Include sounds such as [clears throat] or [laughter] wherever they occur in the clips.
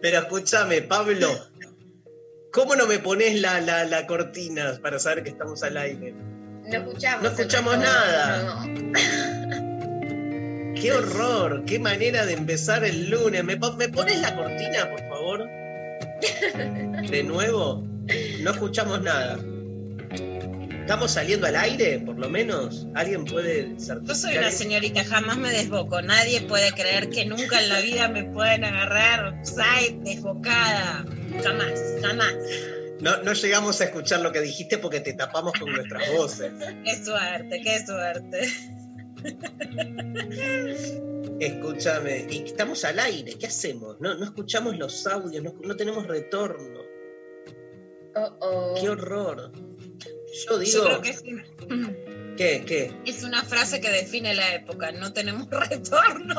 Pero escúchame, Pablo, ¿cómo no me pones la, la, la cortina para saber que estamos al aire? No escuchamos. No escuchamos nada. Qué horror, qué manera de empezar el lunes. ¿Me, me pones la cortina, por favor? De nuevo, no escuchamos nada. ¿Estamos saliendo al aire, por lo menos? ¿Alguien puede Yo certificar soy una señorita, jamás me desboco. Nadie puede creer que nunca en la vida me pueden agarrar offside, desbocada. Jamás, jamás. No, no llegamos a escuchar lo que dijiste porque te tapamos con nuestras [laughs] voces. Qué suerte, qué suerte. Escúchame, y estamos al aire, ¿qué hacemos? No, no escuchamos los audios, no, no tenemos retorno. Oh, oh. Qué horror. Yo Yo digo, creo que es, ¿qué? ¿Qué? es una frase que define la época. No tenemos [laughs] retorno.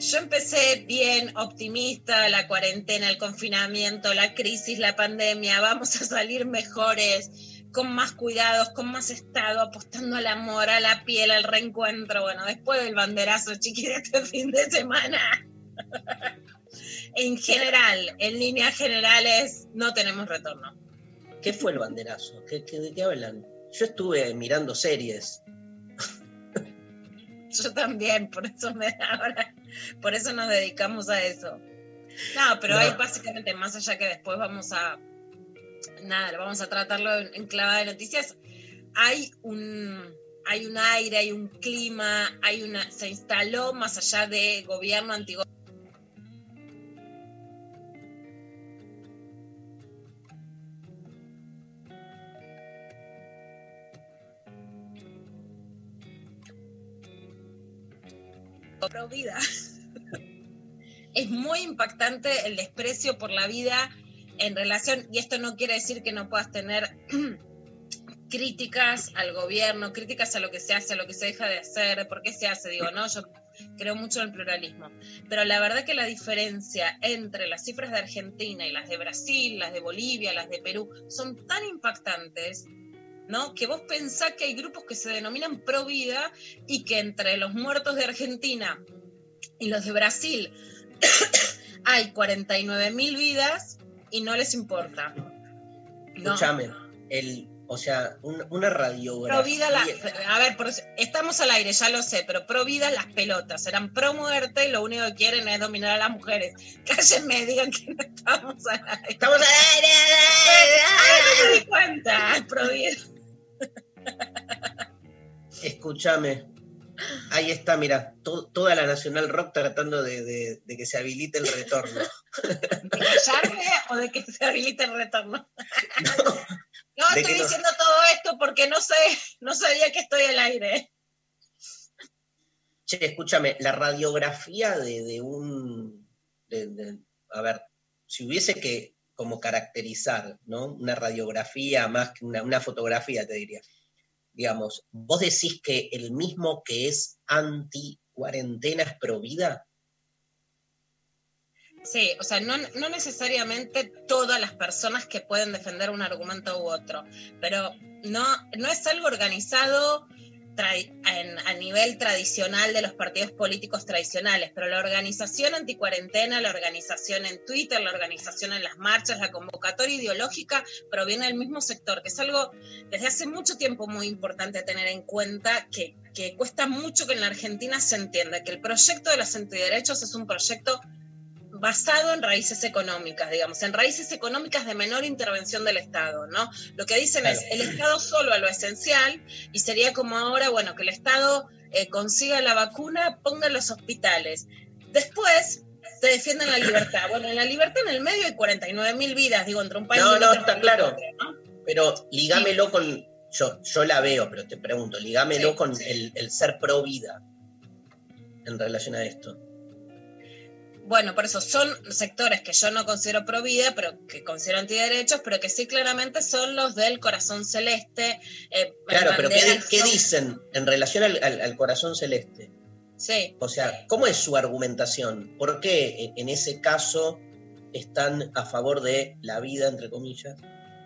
Yo empecé bien optimista, la cuarentena, el confinamiento, la crisis, la pandemia, vamos a salir mejores, con más cuidados, con más estado, apostando al amor, a la piel, al reencuentro. Bueno, después del banderazo chiqui de [laughs] este fin de semana. en general, en líneas generales, no tenemos retorno. ¿Qué fue el banderazo? ¿Qué, qué- de qué hablan? Yo estuve mirando series. [laughs] Yo también, por eso me ahora, por eso nos dedicamos a eso. No, pero No. hay básicamente más allá que después vamos a nada, vamos a tratarlo en, en clavada de noticias. Hay un hay un aire, hay un clima, hay una se instaló más allá de gobierno antiguo vida. [laughs] es muy impactante el desprecio por la vida en relación, y esto no quiere decir que no puedas tener [clears throat] críticas al gobierno, críticas a lo que se hace, a lo que se deja de hacer, por qué se hace, digo, no, yo creo mucho en el pluralismo, pero la verdad que la diferencia entre las cifras de Argentina y las de Brasil, las de Bolivia, las de Perú, son tan impactantes, ¿no? Que vos pensás que hay grupos que se denominan pro vida y que entre los muertos de Argentina y los de Brasil [coughs] hay 49 mil vidas y no les importa. No. Escúchame, el, o sea, un- una radiografía. Pro vida, la- a ver, por estamos al aire, ya lo sé, pero pro vida las pelotas, eran pro muerte y lo único que quieren es dominar a las mujeres. [laughs] Cállenme, digan que no estamos al aire. Estamos al aire, Ay, no me di cuenta, pro vida. Escúchame. Ahí está, mira, to- toda la Nacional Rock tratando de, de- de que se habilite el retorno. ¿De callarme o de que se habilite el retorno? [laughs] No, estoy no- diciendo todo esto porque no sé, no sabía que estoy al aire. Che, escúchame, la radiografía de, de un. a ver, si hubiese que como caracterizar, ¿no? Una radiografía más que una, una fotografía, te diría. Digamos, ¿vos decís que el mismo que es anti-cuarentena es pro vida? Sí, o sea, no, no necesariamente todas las personas que pueden defender un argumento u otro, pero no, no es algo organizado a nivel tradicional de los partidos políticos tradicionales, pero la organización anticuarentena, la organización en Twitter, la organización en las marchas, la convocatoria ideológica proviene del mismo sector, que es algo desde hace mucho tiempo muy importante tener en cuenta, que, que cuesta mucho que en la Argentina se entienda que el proyecto de los antiderechos es un proyecto basado en raíces económicas, digamos, en raíces económicas de menor intervención del Estado, ¿no? Lo que dicen es el Estado solo a lo esencial y sería como ahora, bueno, que el Estado eh, consiga la vacuna, ponga los hospitales. Después te defienden la libertad. Bueno, en la libertad en el medio hay 49 mil vidas, digo, entre un país no, no, está claro. Pero ligámelo con, yo, yo la veo, pero te pregunto, ligámelo con el, el ser pro vida en relación a esto. Bueno, por eso son sectores que yo no considero pro vida, pero que considero antiderechos, pero que sí claramente son los del corazón celeste. Eh, claro, pero ¿qué, dicen en relación al, corazón celeste? Sí. O sea, ¿cómo es su argumentación? ¿Por qué en ese caso están a favor de la vida, entre comillas,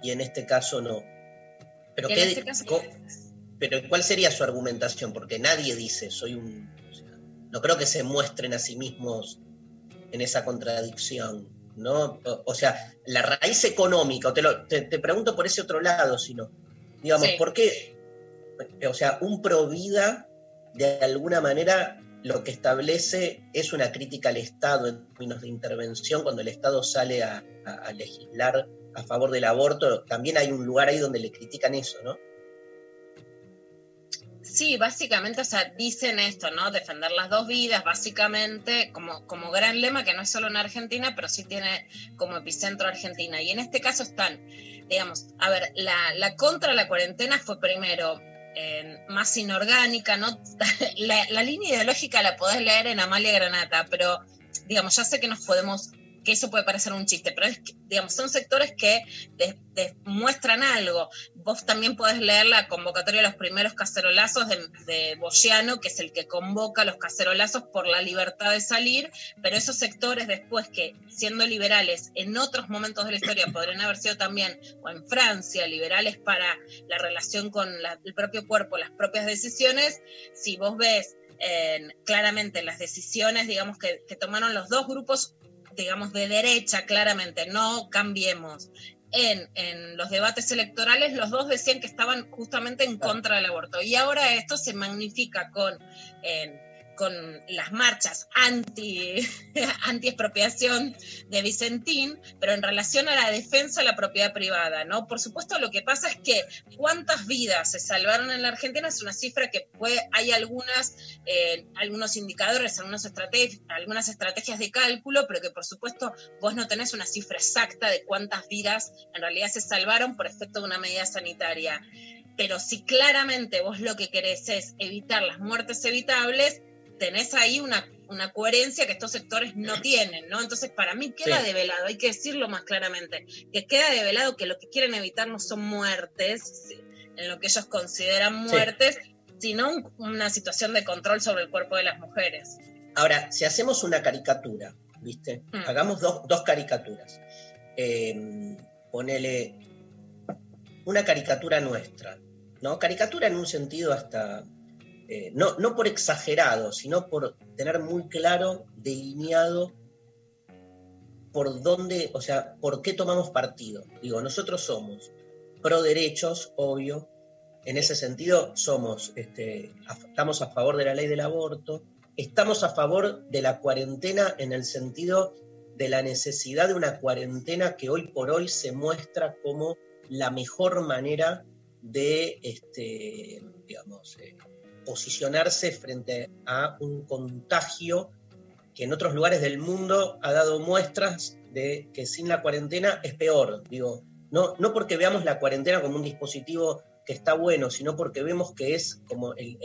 y en este caso no? Pero, qué, este pero ¿cuál sería su argumentación? Porque nadie dice, soy un... no creo que se muestren a sí mismos en esa contradicción, ¿no? O, sea, la raíz económica, te, lo, te, pregunto por ese otro lado, sino, digamos, ¿por qué? O sea, un provida, de alguna manera, lo que establece es una crítica al Estado en términos de intervención, cuando el Estado sale a legislar a favor del aborto, también hay un lugar ahí donde le critican eso, ¿no? Sí, básicamente, o sea, dicen esto, ¿no? Defender las dos vidas, básicamente, como, como gran lema, que no es solo en Argentina, pero sí tiene como epicentro Argentina. Y en este caso están, digamos, a ver, la, la contra la cuarentena fue primero más inorgánica, ¿no? [laughs] La, la, línea ideológica la podés leer en Amalia Granata, pero, digamos, ya sé que nos podemos que eso puede parecer un chiste, pero es digamos, son sectores que demuestran algo. Vos también podés leer la convocatoria de los primeros cacerolazos de, de Boyano, que es el que convoca los cacerolazos por la libertad de salir, pero esos sectores después que, siendo liberales en otros momentos de la historia, [coughs] podrían haber sido también, o en Francia, liberales para la relación con el propio cuerpo, las propias decisiones, si vos ves claramente las decisiones, digamos, que, que, tomaron los dos grupos digamos, de derecha, claramente, no cambiemos. En, en, los debates electorales, los dos decían que estaban justamente en contra del aborto. Y ahora esto se magnifica con con las marchas anti, [laughs] anti expropiación de Vicentín, pero en relación a la defensa de la propiedad privada, ¿no? Por supuesto, lo que pasa es que cuántas vidas se salvaron en la Argentina es una cifra que puede, hay algunas, eh, algunos indicadores, algunas estrategias, algunas estrategias de cálculo, pero que por supuesto vos no tenés una cifra exacta de cuántas vidas en realidad se salvaron por efecto de una medida sanitaria. Pero si claramente vos lo que querés es evitar las muertes evitables, tenés ahí una, una coherencia que estos sectores no tienen, ¿no? Entonces, para mí queda develado, hay que decirlo más claramente, que queda develado que lo que quieren evitar no son muertes, en lo que ellos consideran muertes, sino una situación de control sobre el cuerpo de las mujeres. Ahora, si hacemos una caricatura, ¿viste? Mm. Hagamos dos, caricaturas. Eh, ponele una caricatura nuestra, ¿no? Caricatura en un sentido hasta eh, no, no por exagerado, sino por tener muy claro, delineado por dónde, o sea, por qué tomamos partido. Digo, nosotros somos pro derechos, obvio, en ese sentido somos, este, estamos a favor de la ley del aborto, estamos a favor de la cuarentena en el sentido de la necesidad de una cuarentena que hoy por hoy se muestra como la mejor manera de, este, digamos, eh, posicionarse frente a un contagio que en otros lugares del mundo ha dado muestras de que sin la cuarentena es peor. Digo, no, no porque veamos la cuarentena como un dispositivo que está bueno, sino porque vemos que es como el,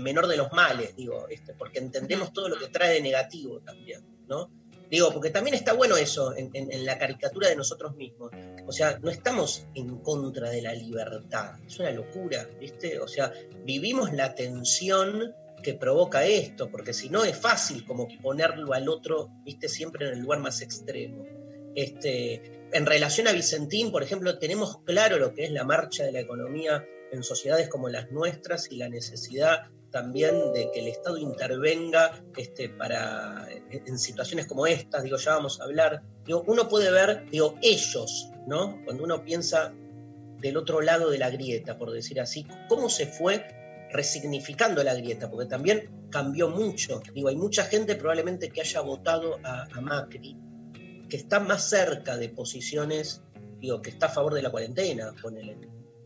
menor de los males, digo, este, porque entendemos todo lo que trae de negativo también, ¿no? Digo, porque también está bueno eso en, la caricatura de nosotros mismos. O sea, no estamos en contra de la libertad. Es una locura, ¿viste? O sea, vivimos la tensión que provoca esto, porque si no es fácil como ponerlo al otro, ¿viste? Siempre en el lugar más extremo. Este, en relación a Vicentín, por ejemplo, tenemos claro lo que es la marcha de la economía en sociedades como las nuestras y la necesidad también de que el Estado intervenga este, para, en situaciones como estas, digo, ya vamos a hablar, digo, uno puede ver, digo, ellos, ¿no? Cuando uno piensa del otro lado de la grieta, por decir así, cómo se fue resignificando la grieta, porque también cambió mucho. Digo, hay mucha gente probablemente que haya votado a, Macri, que está más cerca de posiciones, digo, que está a favor de la cuarentena, ponele,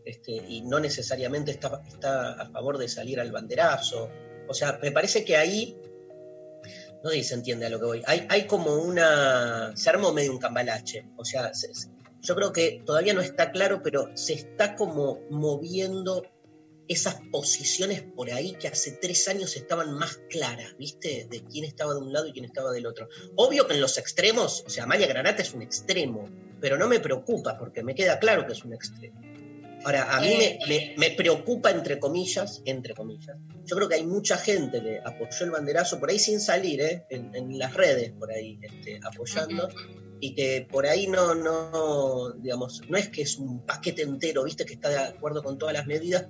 este, y no necesariamente está, está a favor de salir al banderazo. O sea, me parece que ahí, no sé si se entiende a lo que voy, hay, hay como una, se armó medio un cambalache, o sea, yo creo que todavía no está claro, pero se está como moviendo esas posiciones por ahí que hace tres años estaban más claras, ¿viste? De quién estaba de un lado y quién estaba del otro. Obvio que en los extremos, o sea, Maya Granata es un extremo, pero no me preocupa porque me queda claro que es un extremo. Ahora, a mí me, me, preocupa, entre comillas, entre comillas. Yo creo que hay mucha gente que apoyó el banderazo por ahí sin salir, ¿eh? en, las redes, por ahí, este, apoyando y que por ahí no, no, digamos, no es que es un paquete entero, viste, que está de acuerdo con todas las medidas.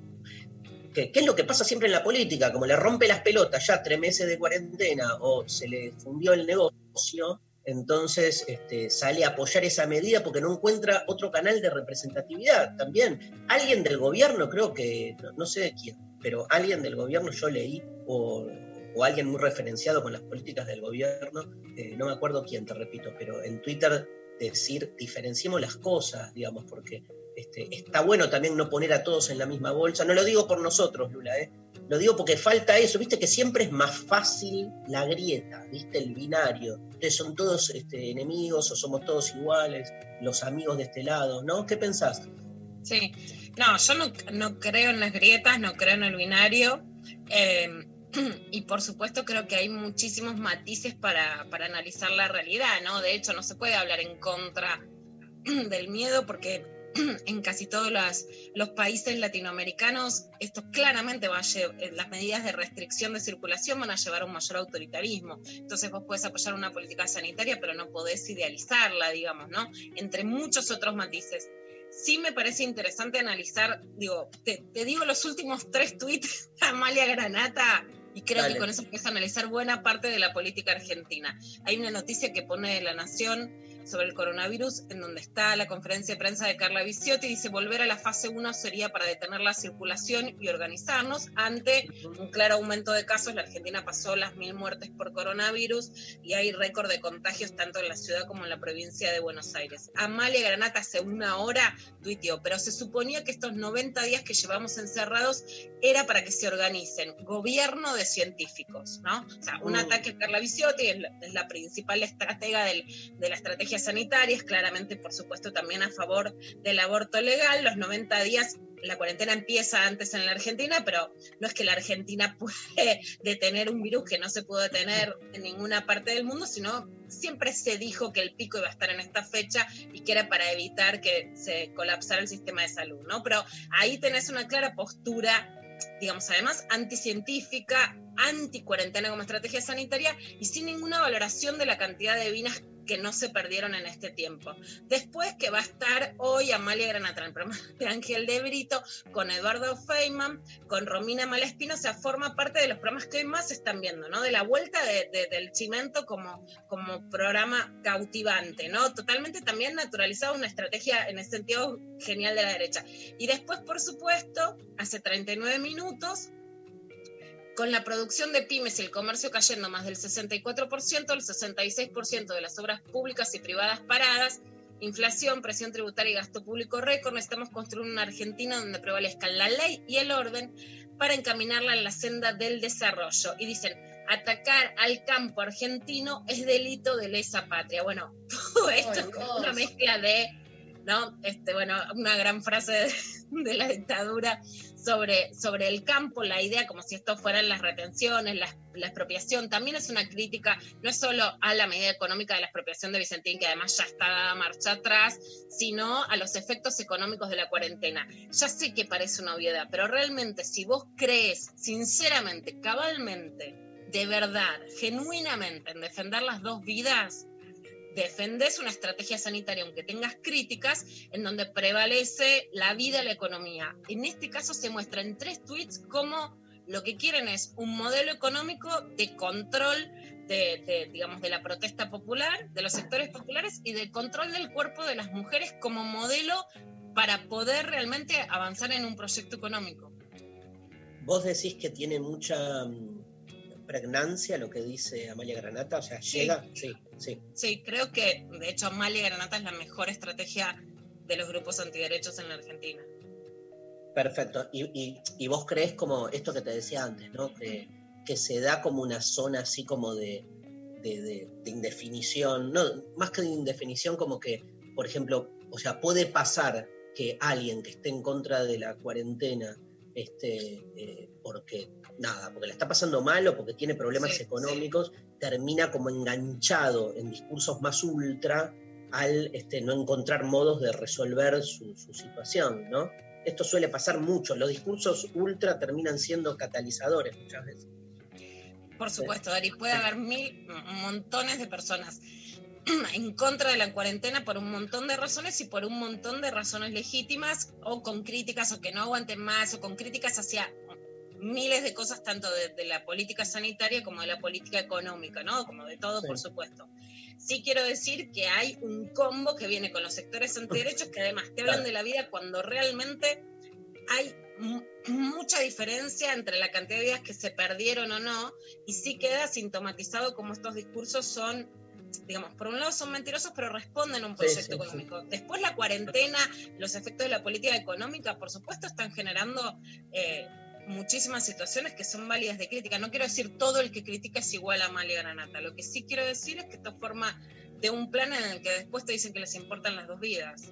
¿Qué, es lo que pasa siempre en la política? Como le rompe las pelotas ya tres meses de cuarentena o se le fundió el negocio, entonces este, sale a apoyar esa medida porque no encuentra otro canal de representatividad. También alguien del gobierno, creo que, no, sé quién, pero alguien del gobierno yo leí o o alguien muy referenciado con las políticas del gobierno, eh, no me acuerdo quién, te repito, pero en Twitter decir diferenciemos las cosas, digamos, porque este, está bueno también no poner a todos en la misma bolsa. No lo digo por nosotros, Lula, ¿eh? Lo digo porque falta eso, viste que siempre es más fácil la grieta, viste el binario. Ustedes son todos este, enemigos o somos todos iguales, los amigos de este lado, ¿no? ¿Qué pensás? Sí, no, yo no, no creo en las grietas, no creo en el binario. Eh, [clears throat] y por supuesto creo que hay muchísimos matices para, analizar la realidad, ¿no? De hecho, no se puede hablar en contra [clears throat] del miedo porque [clears throat] en casi todos los, países latinoamericanos esto claramente va a eh, las medidas de restricción de circulación van a llevar a un mayor autoritarismo. Entonces vos puedes apoyar una política sanitaria, pero no podés idealizarla, digamos, ¿no? Entre muchos otros matices. Sí me parece interesante analizar, digo, te, te digo los últimos tres tweets de Amalia Granata, y creo que con eso a analizar buena parte de la política argentina. Hay una noticia que pone La Nación sobre el coronavirus, en donde está la conferencia de prensa de Carla Viciotti, dice volver a la fase 1 sería para detener la circulación y organizarnos ante un claro aumento de casos. La Argentina pasó las mil muertes por coronavirus y hay récord de contagios tanto en la ciudad como en la provincia de Buenos Aires. Amalia Granata hace una hora tuiteó, pero se suponía que estos 90 días que llevamos encerrados era para que se organicen gobierno de científicos, ¿no? O sea, un mm. ataque a Carla Viciotti es la, principal estratega de la estrategia sanitarias, claramente, por supuesto, también a favor del aborto legal. Los 90 días, la cuarentena empieza antes en la Argentina, pero no es que la Argentina [laughs] puede detener un virus que no se pudo detener en ninguna parte del mundo, sino siempre se dijo que el pico iba a estar en esta fecha y que era para evitar que se colapsara el sistema de salud, ¿no? Pero ahí tenés una clara postura digamos, además anticientífica, anti-cuarentena como estrategia sanitaria y sin ninguna valoración de la cantidad de vinas que no se perdieron en este tiempo. Después que va a estar hoy Amalia Granata [laughs] el de Ángel de Brito, con Eduardo Feynman, con Romina Malespino, o sea, forma parte de los programas que hoy más se están viendo, ¿no? De la vuelta del cimento como, como programa cautivante, ¿no? Totalmente también naturalizado, una estrategia en el sentido genial de la derecha. Y después, por supuesto, hace 39 minutos, con la producción de pymes y el comercio cayendo más del 64%, el 66% de las obras públicas y privadas paradas, inflación, presión tributaria y gasto público récord, necesitamos construir una Argentina donde prevalezcan la ley y el orden para encaminarla en la senda del desarrollo. Y dicen, atacar al campo argentino es delito de lesa patria. Bueno, [laughs] todo esto es una mezcla de, ¿no? Este, bueno, una gran frase de la dictadura sobre, sobre el campo, la idea como si esto fueran las retenciones, la, expropiación, también es una crítica, no es solo a la medida económica de la expropiación de Vicentín, que además ya está dada marcha atrás, sino a los efectos económicos de la cuarentena. Ya sé que parece una obviedad, pero realmente si vos crees sinceramente, cabalmente, de verdad, genuinamente en defender las dos vidas, defendés una estrategia sanitaria, aunque tengas críticas, en donde prevalece la vida y la economía. En este caso se muestra en tres tweets cómo lo que quieren es un modelo económico de control de, digamos, de la protesta popular, de los sectores populares y de control del cuerpo de las mujeres como modelo para poder realmente avanzar en un proyecto económico. Vos decís que tiene mucha mm, pregnancia lo que dice Amalia Granata, o sea, llega, sí, sí. Sí, creo que de hecho Amalia Granata es la mejor estrategia de los grupos antiderechos en la Argentina. Perfecto. Y, vos crees como esto que te decía antes, ¿no? Que, que se da como una zona así como de, de, indefinición, no, más que de indefinición, como que, por ejemplo, o sea, puede pasar que alguien que esté en contra de la cuarentena, este, eh, porque nada, porque le está pasando mal o porque tiene problemas económicos, termina como enganchado en discursos más ultra al este, no encontrar modos de resolver su, su situación, ¿no? Esto suele pasar mucho, los discursos ultra terminan siendo catalizadores muchas veces. Por supuesto, Dari, puede haber mil, montones de personas [clears throat] en contra de la cuarentena por un montón de razones y por un montón de razones legítimas o con críticas o que no aguanten más o con críticas hacia miles de cosas tanto de, la política sanitaria como de la política económica, ¿no? Como de todo, por supuesto. Sí quiero decir que hay un combo que viene con los sectores antiderechos que además te hablan de la vida cuando realmente hay mucha diferencia entre la cantidad de vidas que se perdieron o no, y sí queda sintomatizado como estos discursos son, digamos, por un lado son mentirosos, pero responden a un proyecto económico. Después la cuarentena, los efectos de la política económica, por supuesto, están generando... Eh, muchísimas situaciones que son válidas de crítica. No quiero decir todo el que critica es igual a Amalia Granata. Lo que sí quiero decir es que esto forma de un plan en el que después te dicen que les importan las dos vidas.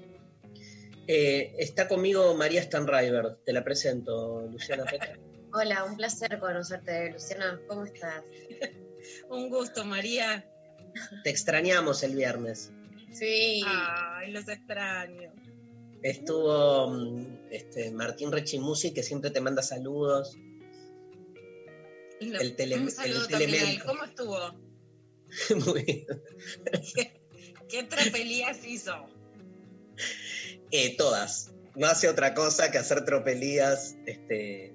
Eh, está conmigo María Stanriver, te la presento, Luciana [laughs] Hola, un placer conocerte, Luciana. ¿Cómo estás? [laughs] un gusto, María. Te extrañamos el viernes. Sí. Ay, los extraño. Estuvo mm, este, Martín Rechimusi, que siempre te manda saludos. el tele, un saludo también ¿Cómo estuvo? [laughs] Muy bien. ¿Qué, qué tropelías hizo? Eh, todas. No hace otra cosa que hacer tropelías. Este,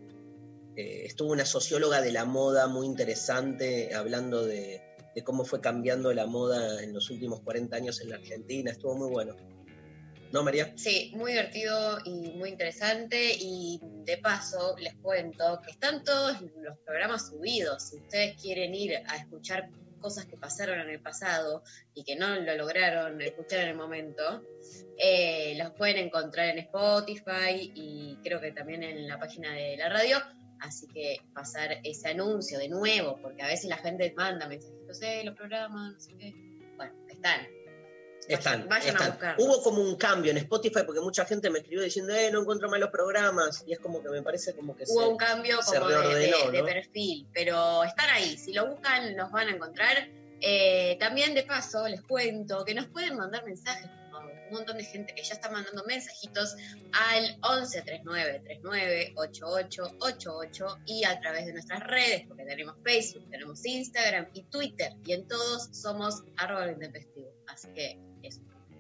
eh, estuvo una socióloga de la moda muy interesante hablando de, cómo fue cambiando la moda en los últimos 40 años en la Argentina. Estuvo muy bueno. ¿No, María? Sí, muy divertido y muy interesante. Y de paso, les cuento que están todos los programas subidos. Si ustedes quieren ir a escuchar cosas que pasaron en el pasado y que no lo lograron escuchar en el momento, eh, los pueden encontrar en Spotify y creo que también en la página de la radio. Así que pasar ese anuncio de nuevo, porque a veces la gente manda mensajitos, eh, los programas, no sé qué. Bueno, están. Están, vayan, A Hubo como un cambio en Spotify porque mucha gente me escribió diciendo, eh, no encuentro más los programas. Y es como que me parece como que Hubo un cambio como de, perfil, pero están ahí. Si lo buscan, los van a encontrar. Eh, también de paso, les cuento que nos pueden mandar mensajes un montón de gente que ya está mandando mensajitos al 11 39 39 88 88 y a través de nuestras redes, porque tenemos Facebook, tenemos Instagram y Twitter, y en todos somos arroba. Así que.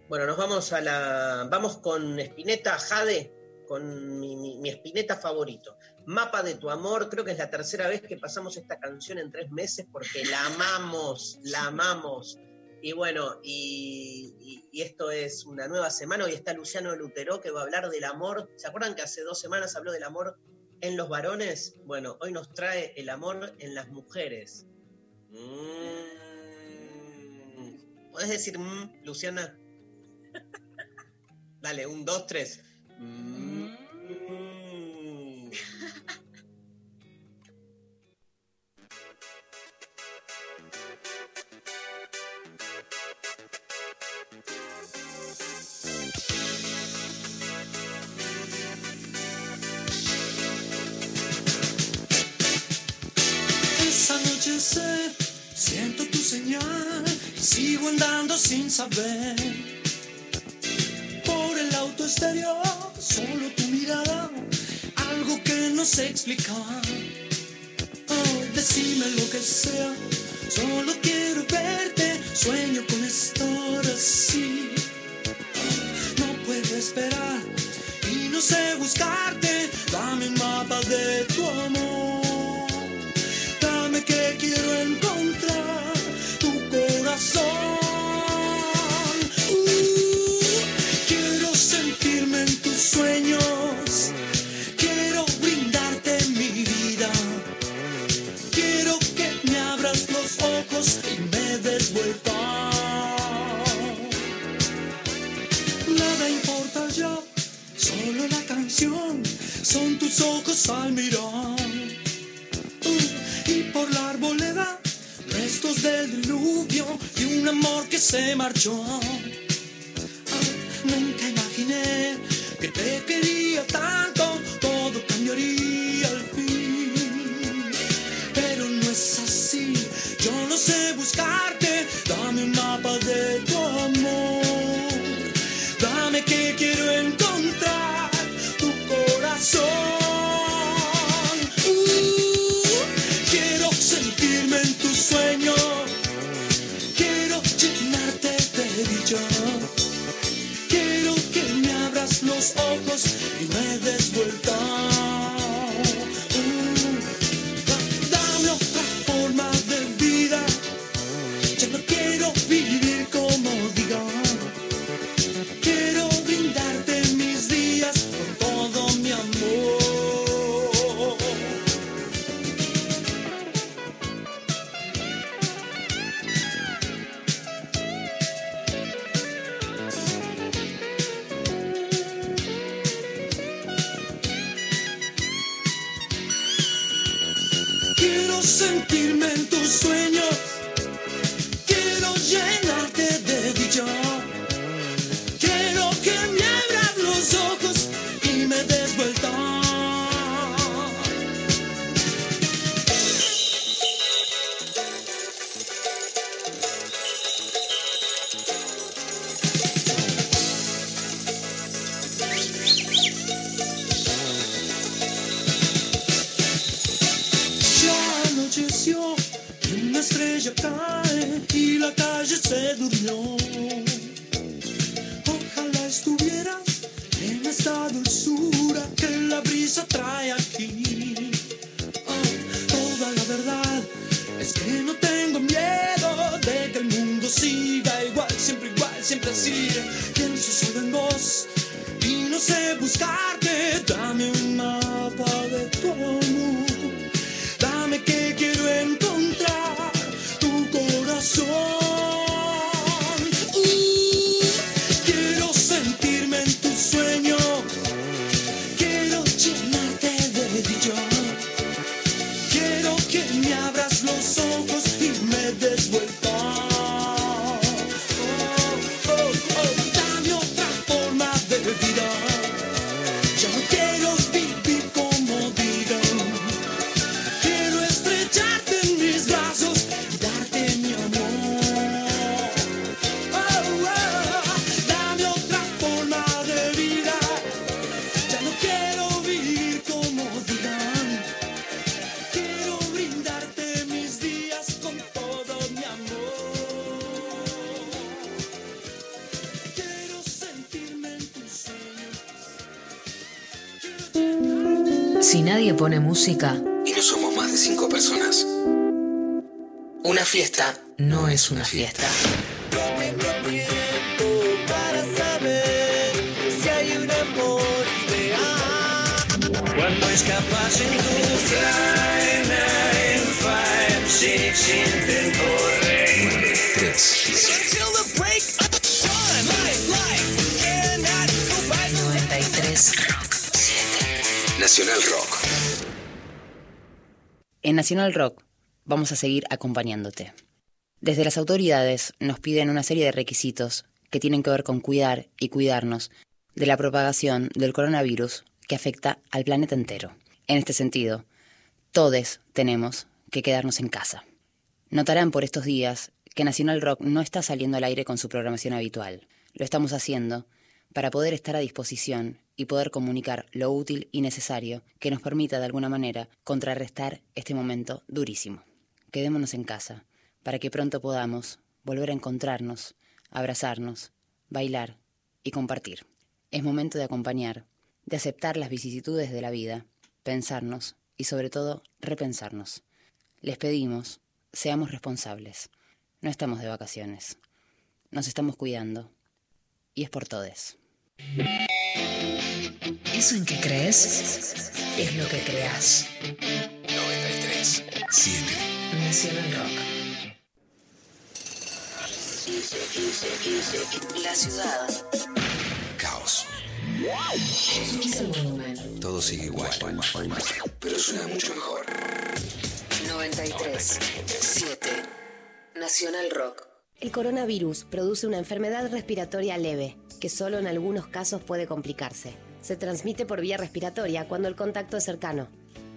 Bueno, nos vamos a la. Vamos con Espineta Jade, con mi, mi, mi Espineta favorito. Mapa de tu amor, creo que es la tercera vez que pasamos esta canción en tres meses porque la amamos, la amamos. Y bueno, y, esto es una nueva semana. Hoy está Luciano Lutero que va a hablar del amor. ¿Se acuerdan que hace dos semanas habló del amor en los varones? Bueno, hoy nos trae el amor en las mujeres. Mm. ¿Puedes decir mm, Luciana? Dale, un, dos, tres. Mm. siento tu señal sigo andando sin saber. Solo tu mirada, algo que no sé explicar. Oh, decime lo que sea, Solo quiero verte, sueño con estar así. No puedo esperar y no sé buscarte. Dame un mapa de tu amor. Dame que quiero encontrar tu corazón. Sueños. Quiero brindarte mi vida. Quiero que me abras los ojos y me des vuelta. Nada importa ya, solo la canción son tus ojos al mirar. Uh, y por la arboleda, restos del diluvio y un amor que se marchó. Ah, nunca imaginé que te quería tanto, todo cambiaría al fin. Pero no es así, yo no sé buscarte, dame un mapa de tu amor. Dame que quiero encontrar tu corazón. Los ojos y me y la calle se durmió. Ojalá estuvieras en esta dulzura que la brisa trae aquí. Ah, toda la verdad es que no tengo miedo de que el mundo siga igual, siempre igual, siempre así. Pienso solo en vos y no sé buscarte. Dame un mapa de tu. Fiesta no es una fiesta. para saber si hay un amor ideal. Cuando escapas en tu fly, nine, five, six, intento reír. Tres. Until the break of dawn, life, life, cannot go by the 93. Nacional Rock. En Nacional Rock vamos a seguir acompañándote. Desde las autoridades nos piden una serie de requisitos que tienen que ver con cuidar y cuidarnos de la propagación del coronavirus que afecta al planeta entero. En este sentido, todos tenemos que quedarnos en casa. Notarán por estos días que Nacional Rock no está saliendo al aire con su programación habitual. Lo estamos haciendo para poder estar a disposición y poder comunicar lo útil y necesario que nos permita de alguna manera contrarrestar este momento durísimo. Quedémonos en casa, para que pronto podamos volver a encontrarnos, abrazarnos, bailar y compartir. Es momento de acompañar, de aceptar las vicisitudes de la vida, pensarnos y sobre todo repensarnos. Les pedimos, seamos responsables. No estamos de vacaciones. Nos estamos cuidando. Y es por todes. Eso en que crees es lo que creas. 93 7 Nacional Rock. La ciudad. Caos. Subís el volumen. Todo sigue igual. Pero suena mucho mejor. 93 7 Nacional Rock. El coronavirus produce una enfermedad respiratoria leve, que solo en algunos casos puede complicarse. Se transmite por vía respiratoria cuando el contacto es cercano.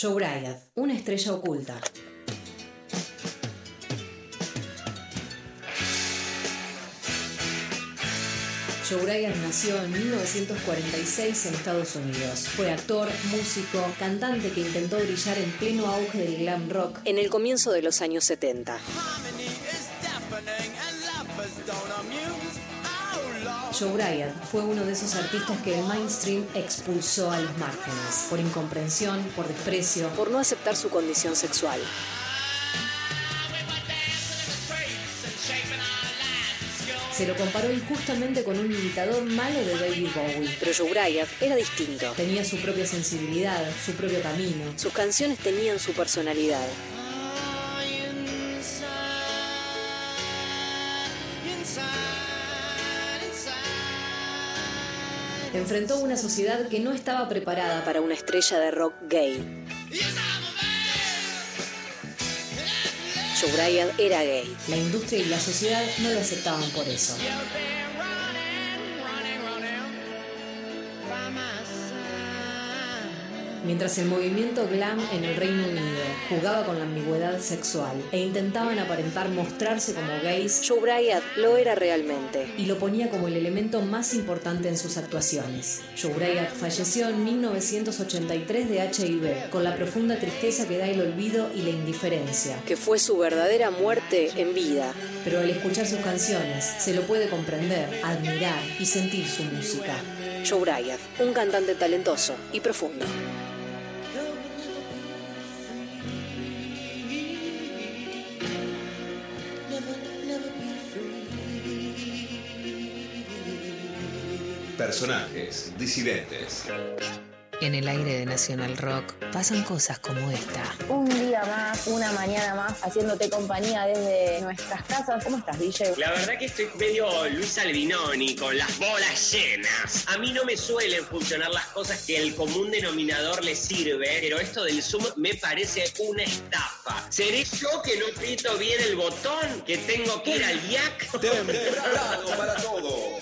Joe Bryant, una estrella oculta. Joe Bryant nació en 1946 en Estados Unidos. Fue actor, músico, cantante que intentó brillar en pleno auge del glam rock en el comienzo de los años 70. Joe Bryant fue uno de esos artistas que el mainstream expulsó a los márgenes, por incomprensión, por desprecio, por no aceptar su condición sexual. Se lo comparó injustamente con un imitador malo de David Bowie. Pero Joe Bryant era distinto. Tenía su propia sensibilidad, su propio camino. Sus canciones tenían su personalidad. Enfrentó una sociedad que no estaba preparada para una estrella de rock gay. Joe Bryant era gay. La industria y la sociedad no lo aceptaban por eso. Mientras el movimiento glam en el Reino Unido jugaba con la ambigüedad sexual e intentaban aparentar mostrarse como gays, Joe Bryant lo era realmente y lo ponía como el elemento más importante en sus actuaciones. Joe Bryant falleció en 1983 de HIV, con la profunda tristeza que da el olvido y la indiferencia, que fue su verdadera muerte en vida. Pero al escuchar sus canciones, se lo puede comprender, admirar y sentir su música. Joe Bryant, un cantante talentoso y profundo. Personajes disidentes. En el aire de Nacional Rock pasan cosas como esta. Un día más, una mañana más, haciéndote compañía desde nuestras casas. ¿Cómo estás, DJ? La verdad que estoy medio Luis Albinoni, con las bolas llenas. A mí no me suelen funcionar las cosas que el común denominador le sirve, pero esto del Zoom me parece una estafa. ¿Seré yo que no aprieto bien el botón? ¿Que tengo que ir al IAC? Temprano para todo.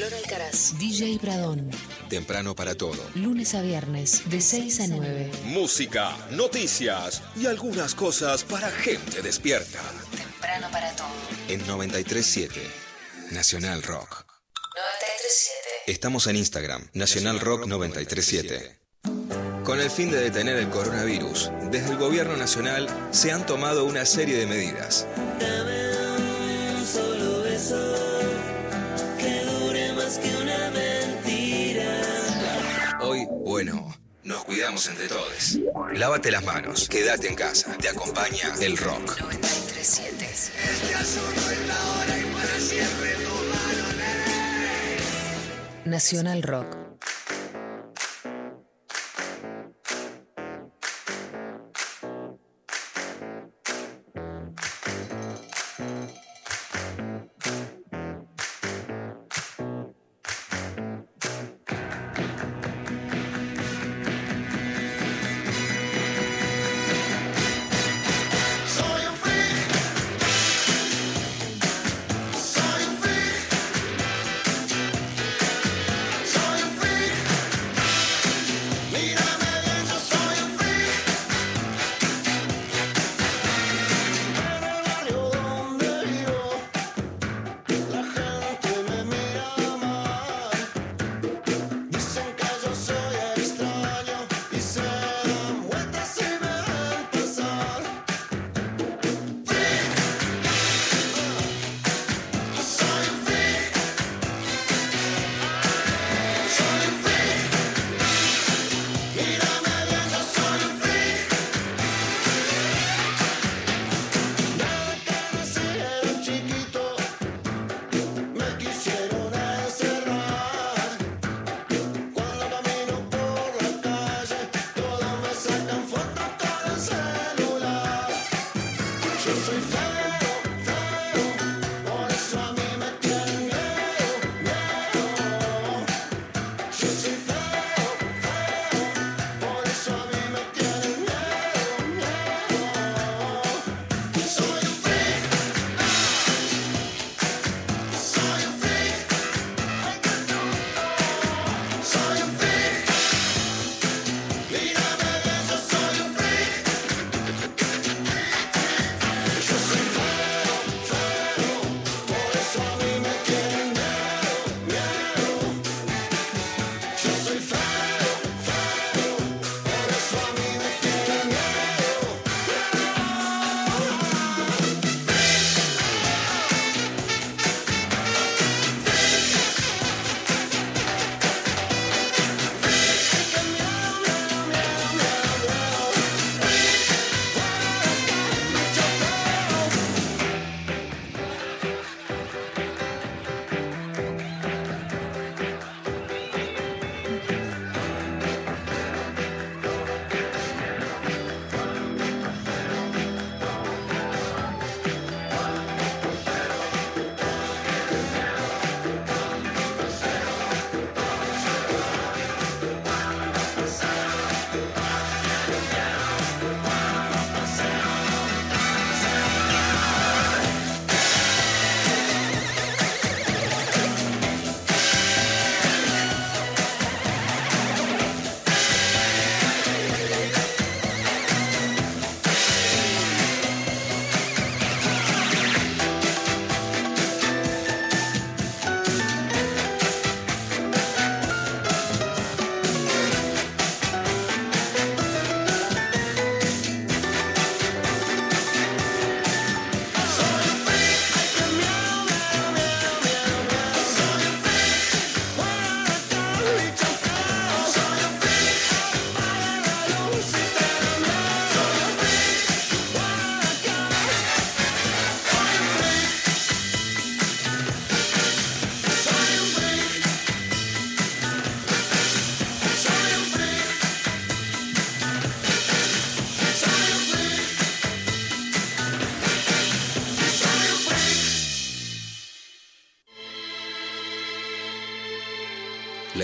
Flor Alcaraz, DJ Pradón. Temprano para todo. Lunes a viernes, de 6 a 9. Música, noticias y algunas cosas para gente despierta. Temprano para todo. En 93.7 Nacional Rock. 93.7. Estamos en Instagram, Nacional Rock 937. Con el fin de detener el coronavirus, desde el gobierno nacional se han tomado una serie de medidas. Bueno, nos cuidamos entre todos. Lávate las manos, quédate en casa. Te acompaña el rock. 93.7. Nacional Rock.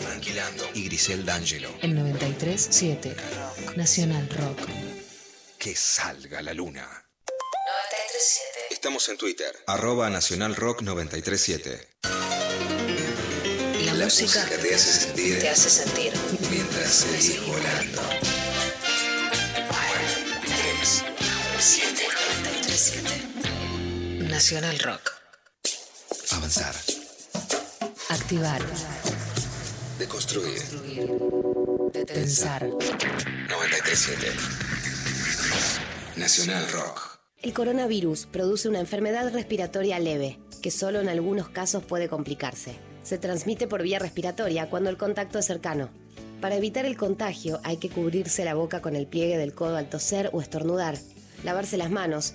Tranquilando y Grisel D'Angelo. En 93.7 Rock. Nacional Rock. Que salga la luna. 93.7 Estamos en Twitter. Arroba Nacional Rock 937. La, música, te hace sentir. te hace sentir. Mientras seguís volando. 3, 7 93.7 Nacional Rock. Avanzar. Activar. Deconstruir. Pensar. 937. Nacional Rock. El coronavirus produce una enfermedad respiratoria leve, que solo en algunos casos puede complicarse. Se transmite por vía respiratoria cuando el contacto es cercano. Para evitar el contagio hay que cubrirse la boca con el pliegue del codo al toser o estornudar, lavarse las manos,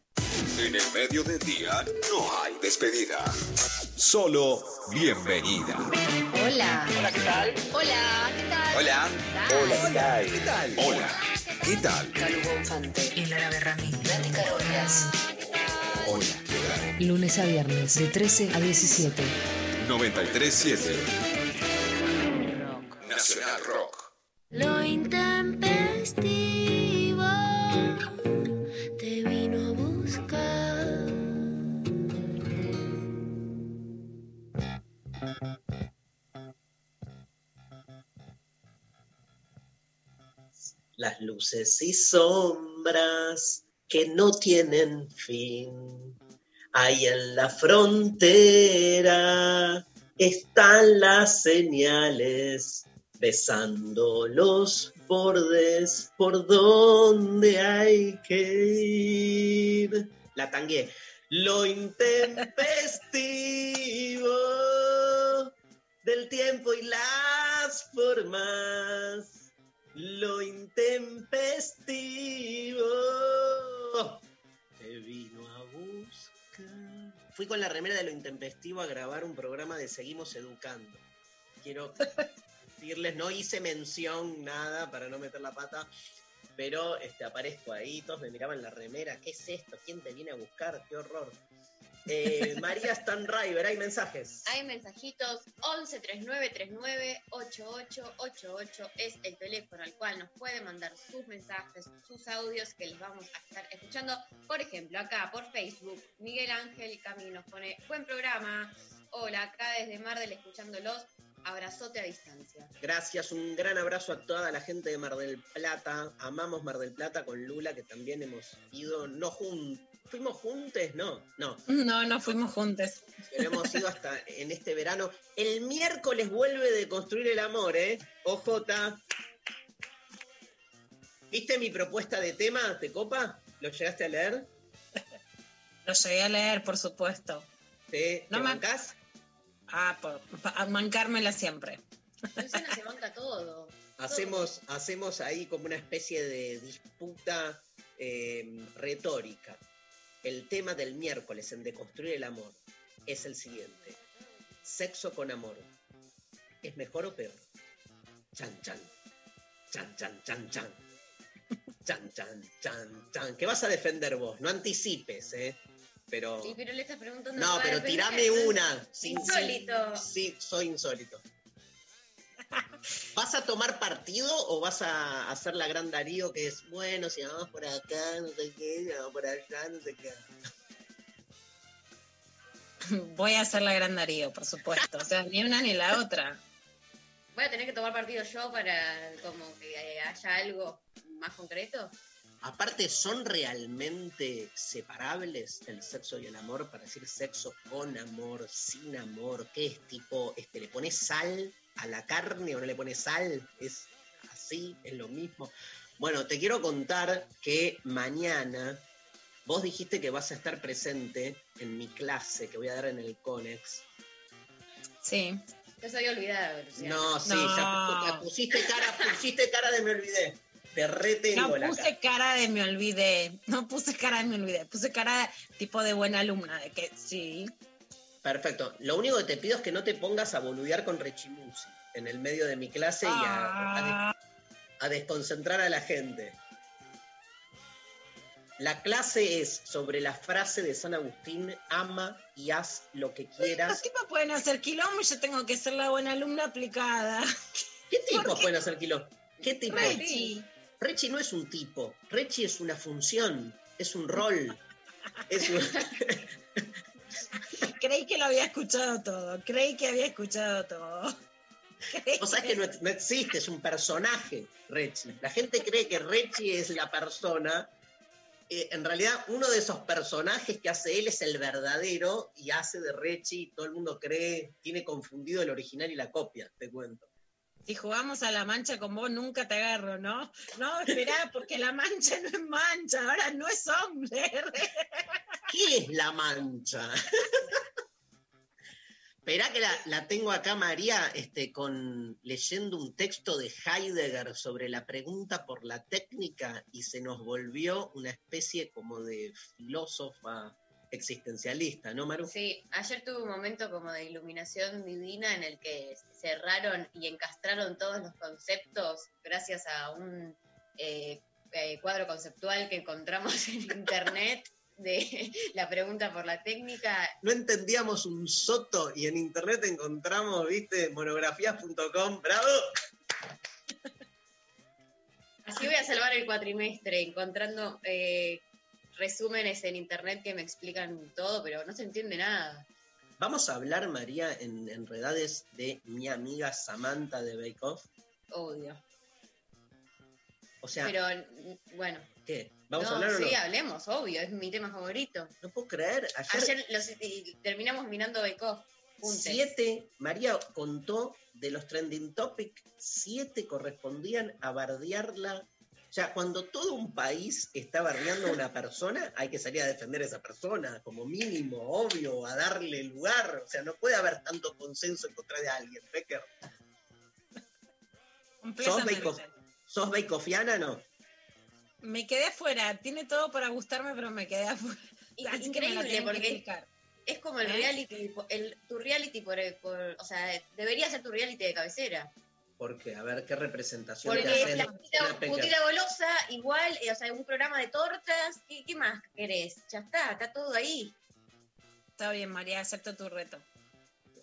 En el medio del día no hay despedida. solo bienvenida. Hola. Hola, ¿qué tal? Hola, ¿qué tal? Hola. Hola, ¿qué tal? ¿Qué tal? Hola, ¿qué tal? Calu Bonfante, Ramí, Nati Carolias. Hola, ¿qué tal? Lunes a viernes, de 13 a 17. 937 Nacional Rock. Lo intempestivo Las luces y sombras que no tienen fin. Ahí en la frontera están las señales, besando los bordes por donde hay que ir. La tangué. Lo intempestivo del tiempo y las formas. Lo intempestivo te vino a buscar. Fui con la remera de lo intempestivo a grabar un programa de Seguimos Educando. Quiero decirles, no hice mención, nada, para no meter la pata, pero este, aparezco ahí, todos me miraban la remera, ¿qué es esto? ¿Quién te viene a buscar? ¡Qué horror! Eh, María Stanriver, hay mensajes. Hay mensajitos 11 39 39 8888 es el teléfono al cual nos puede mandar sus mensajes, sus audios que les vamos a estar escuchando. Por ejemplo, acá por Facebook, Miguel Ángel Camino nos pone buen programa. Hola, acá desde Mar del escuchándolos. Abrazote a distancia. Gracias, un gran abrazo a toda la gente de Mar del Plata. Amamos Mar del Plata con Lula, que también hemos ido, no juntos. ¿Fuimos juntos? No, no. No, no fuimos juntos. Pero hemos ido hasta en este verano. El miércoles vuelve de construir el amor, ¿eh? OJ. ¿Viste mi propuesta de tema? ¿Te copa? ¿Lo llegaste a leer? Lo llegué a leer, por supuesto. ¿Te, No te bancás? Ah, por, pa- mancármela siempre. Luciana se banca todo. Hacemos, hacemos ahí como una especie de disputa eh, retórica. El tema del miércoles en Deconstruir el Amor es el siguiente. Sexo con amor. ¿Es mejor o peor? Chan, chan. Chan, chan, chan, chan. Chan, chan, chan, chan. ¿Qué vas a defender vos? No anticipes, ¿eh? Pero... Sí, pero le estás preguntando. No, pero tirame una. sin- Insólito. sin- Sí, soy insólito. ¿Vas a tomar partido o vas a hacer la gran Darío que es, bueno, si vamos por acá, no sé qué, si vamos por allá, no sé qué? [laughs] Voy a hacer la gran Darío, por supuesto. O sea, ni una ni la otra. Voy a tener que tomar partido yo para como que haya algo más concreto. Aparte, ¿son realmente separables el sexo y el amor para decir sexo con amor, sin amor? ¿Qué es tipo, este, le pones sal a la carne o no le pones sal? ¿Es así? ¿Es lo mismo? Bueno, te quiero contar que mañana vos dijiste que vas a estar presente en mi clase que voy a dar en el CONEX. Sí. Yo se había olvidado, Luciana. No, sí, No. ya pu- pusiste cara, pusiste cara de me olvidé. Te retengo No la puse cara. cara de me olvidé. No puse cara de me olvidé. Puse cara tipo de buena alumna, de que sí. Perfecto. Lo único que te pido es que no te pongas a boludear con Rechimusi en el medio de mi clase y a, a des- a desconcentrar a la gente. La clase es sobre la frase de San Agustín, ama y haz lo que Los quieras. tipos pueden hacer quilombo y yo tengo que ser la buena alumna aplicada. [laughs] ¿Qué tipos pueden hacer kilo? ¿Qué tipo? Rechi. Rechi no es un tipo, Rechi es una función, es un rol. Es un- [laughs] Creí que lo había escuchado todo. Creí que había escuchado todo. [laughs] Creí O sea, que no, no existe, es un personaje, Rechi. La gente cree que Rechi es la persona. Eh, en realidad, uno de esos personajes que hace él es el verdadero y hace de Rechi, todo el mundo cree, tiene confundido el original y la copia, te cuento. Si jugamos a la mancha con vos, nunca te agarro, ¿no? No, esperá, porque la mancha no es mancha, ahora no es hombre. ¿Qué es la mancha? Esperá que la, la tengo acá, María, este, con, leyendo un texto de Heidegger sobre la pregunta por la técnica y se nos volvió una especie como de filósofa existencialista, ¿no, Maru? Sí, ayer tuve un momento como de iluminación divina en el que cerraron y encastraron todos los conceptos gracias a un eh, eh, cuadro conceptual que encontramos en [laughs] internet de [laughs] la pregunta por la técnica. No entendíamos un soto y en internet encontramos, viste, monografías.com, bravo. Así voy a salvar el cuatrimestre, encontrando eh, resúmenes en internet que me explican todo, pero no se entiende nada. Vamos a hablar, María, en enredades de mi amiga Samantha de Bake Off. Obvio. O sea, Pero, bueno. ¿Qué? ¿Vamos No, a hablar o no? Sí, hablemos, obvio, es mi tema favorito. No puedo creer. Ayer, Ayer los- y terminamos mirando juntes. siete, María contó de los trending topics, siete correspondían a bardearla. O sea, cuando todo un país está bardeando a una [laughs] persona, hay que salir a defender a esa persona, como mínimo, obvio, a darle lugar. O sea, no puede haber tanto consenso en contra de alguien, Becker. ¿Sos. Bake ¿Sos no? Me quedé afuera. Tiene todo para gustarme, pero me quedé afuera. [laughs] Así que me Increíble, que porque es como el ¿Eh? reality, el, tu reality por, por- o sea, debería ser tu reality de cabecera. Porque, a ver, ¿qué representación Porque te hacen? la putita, golosa, igual, eh, o sea, un programa de tortas, ¿qué, qué más querés? Ya está, está todo ahí. Está bien, María, acepto tu reto.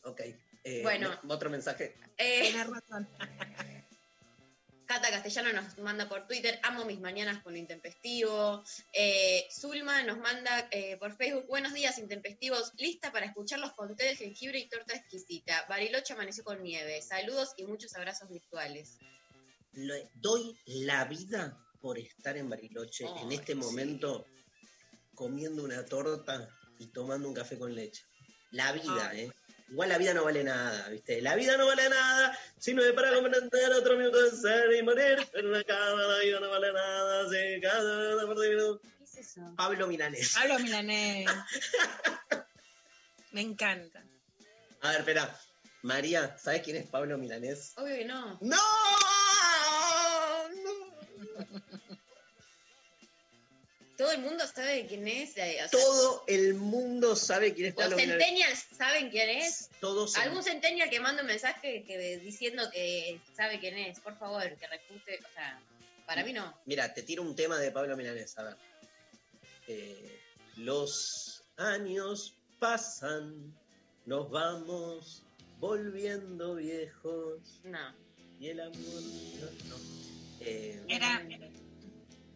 Ok. eh, Bueno. Otro mensaje. Eh, Tienes razón. [laughs] Cata Castellano nos manda por Twitter, amo mis mañanas con intempestivo. Eh, Zulma nos manda eh, por Facebook, buenos días intempestivos, lista para escucharlos con té de jengibre y torta exquisita. Bariloche amaneció con nieve. Saludos y muchos abrazos virtuales. Doy la vida por estar en Bariloche en este sí. momento comiendo una torta y tomando un café con leche. La vida, ¿eh? Igual la vida no vale nada, ¿viste? La vida no vale nada si no es para comprender otro minuto de ser y morir. En una cama la vida no vale nada si cada. ¿Qué es eso? Pablo Milanés. Hablo milanés. [laughs] Me encanta. A ver, espera. María, ¿sabes quién es Pablo Milanés? Obvio que no. ¡No! Todo el mundo sabe quién es. eh, o sea, Todo el mundo sabe quién es Los Pablo Milanés. centennials saben quién es. Todos Algún centennial que mande un mensaje que, diciendo que sabe quién es, por favor, que refute. O sea, para mí no. Mira, te tiro un tema de Pablo Milanés, a ver. Eh, los años pasan, nos vamos volviendo viejos No. y el amor... No, no. Eh, Era.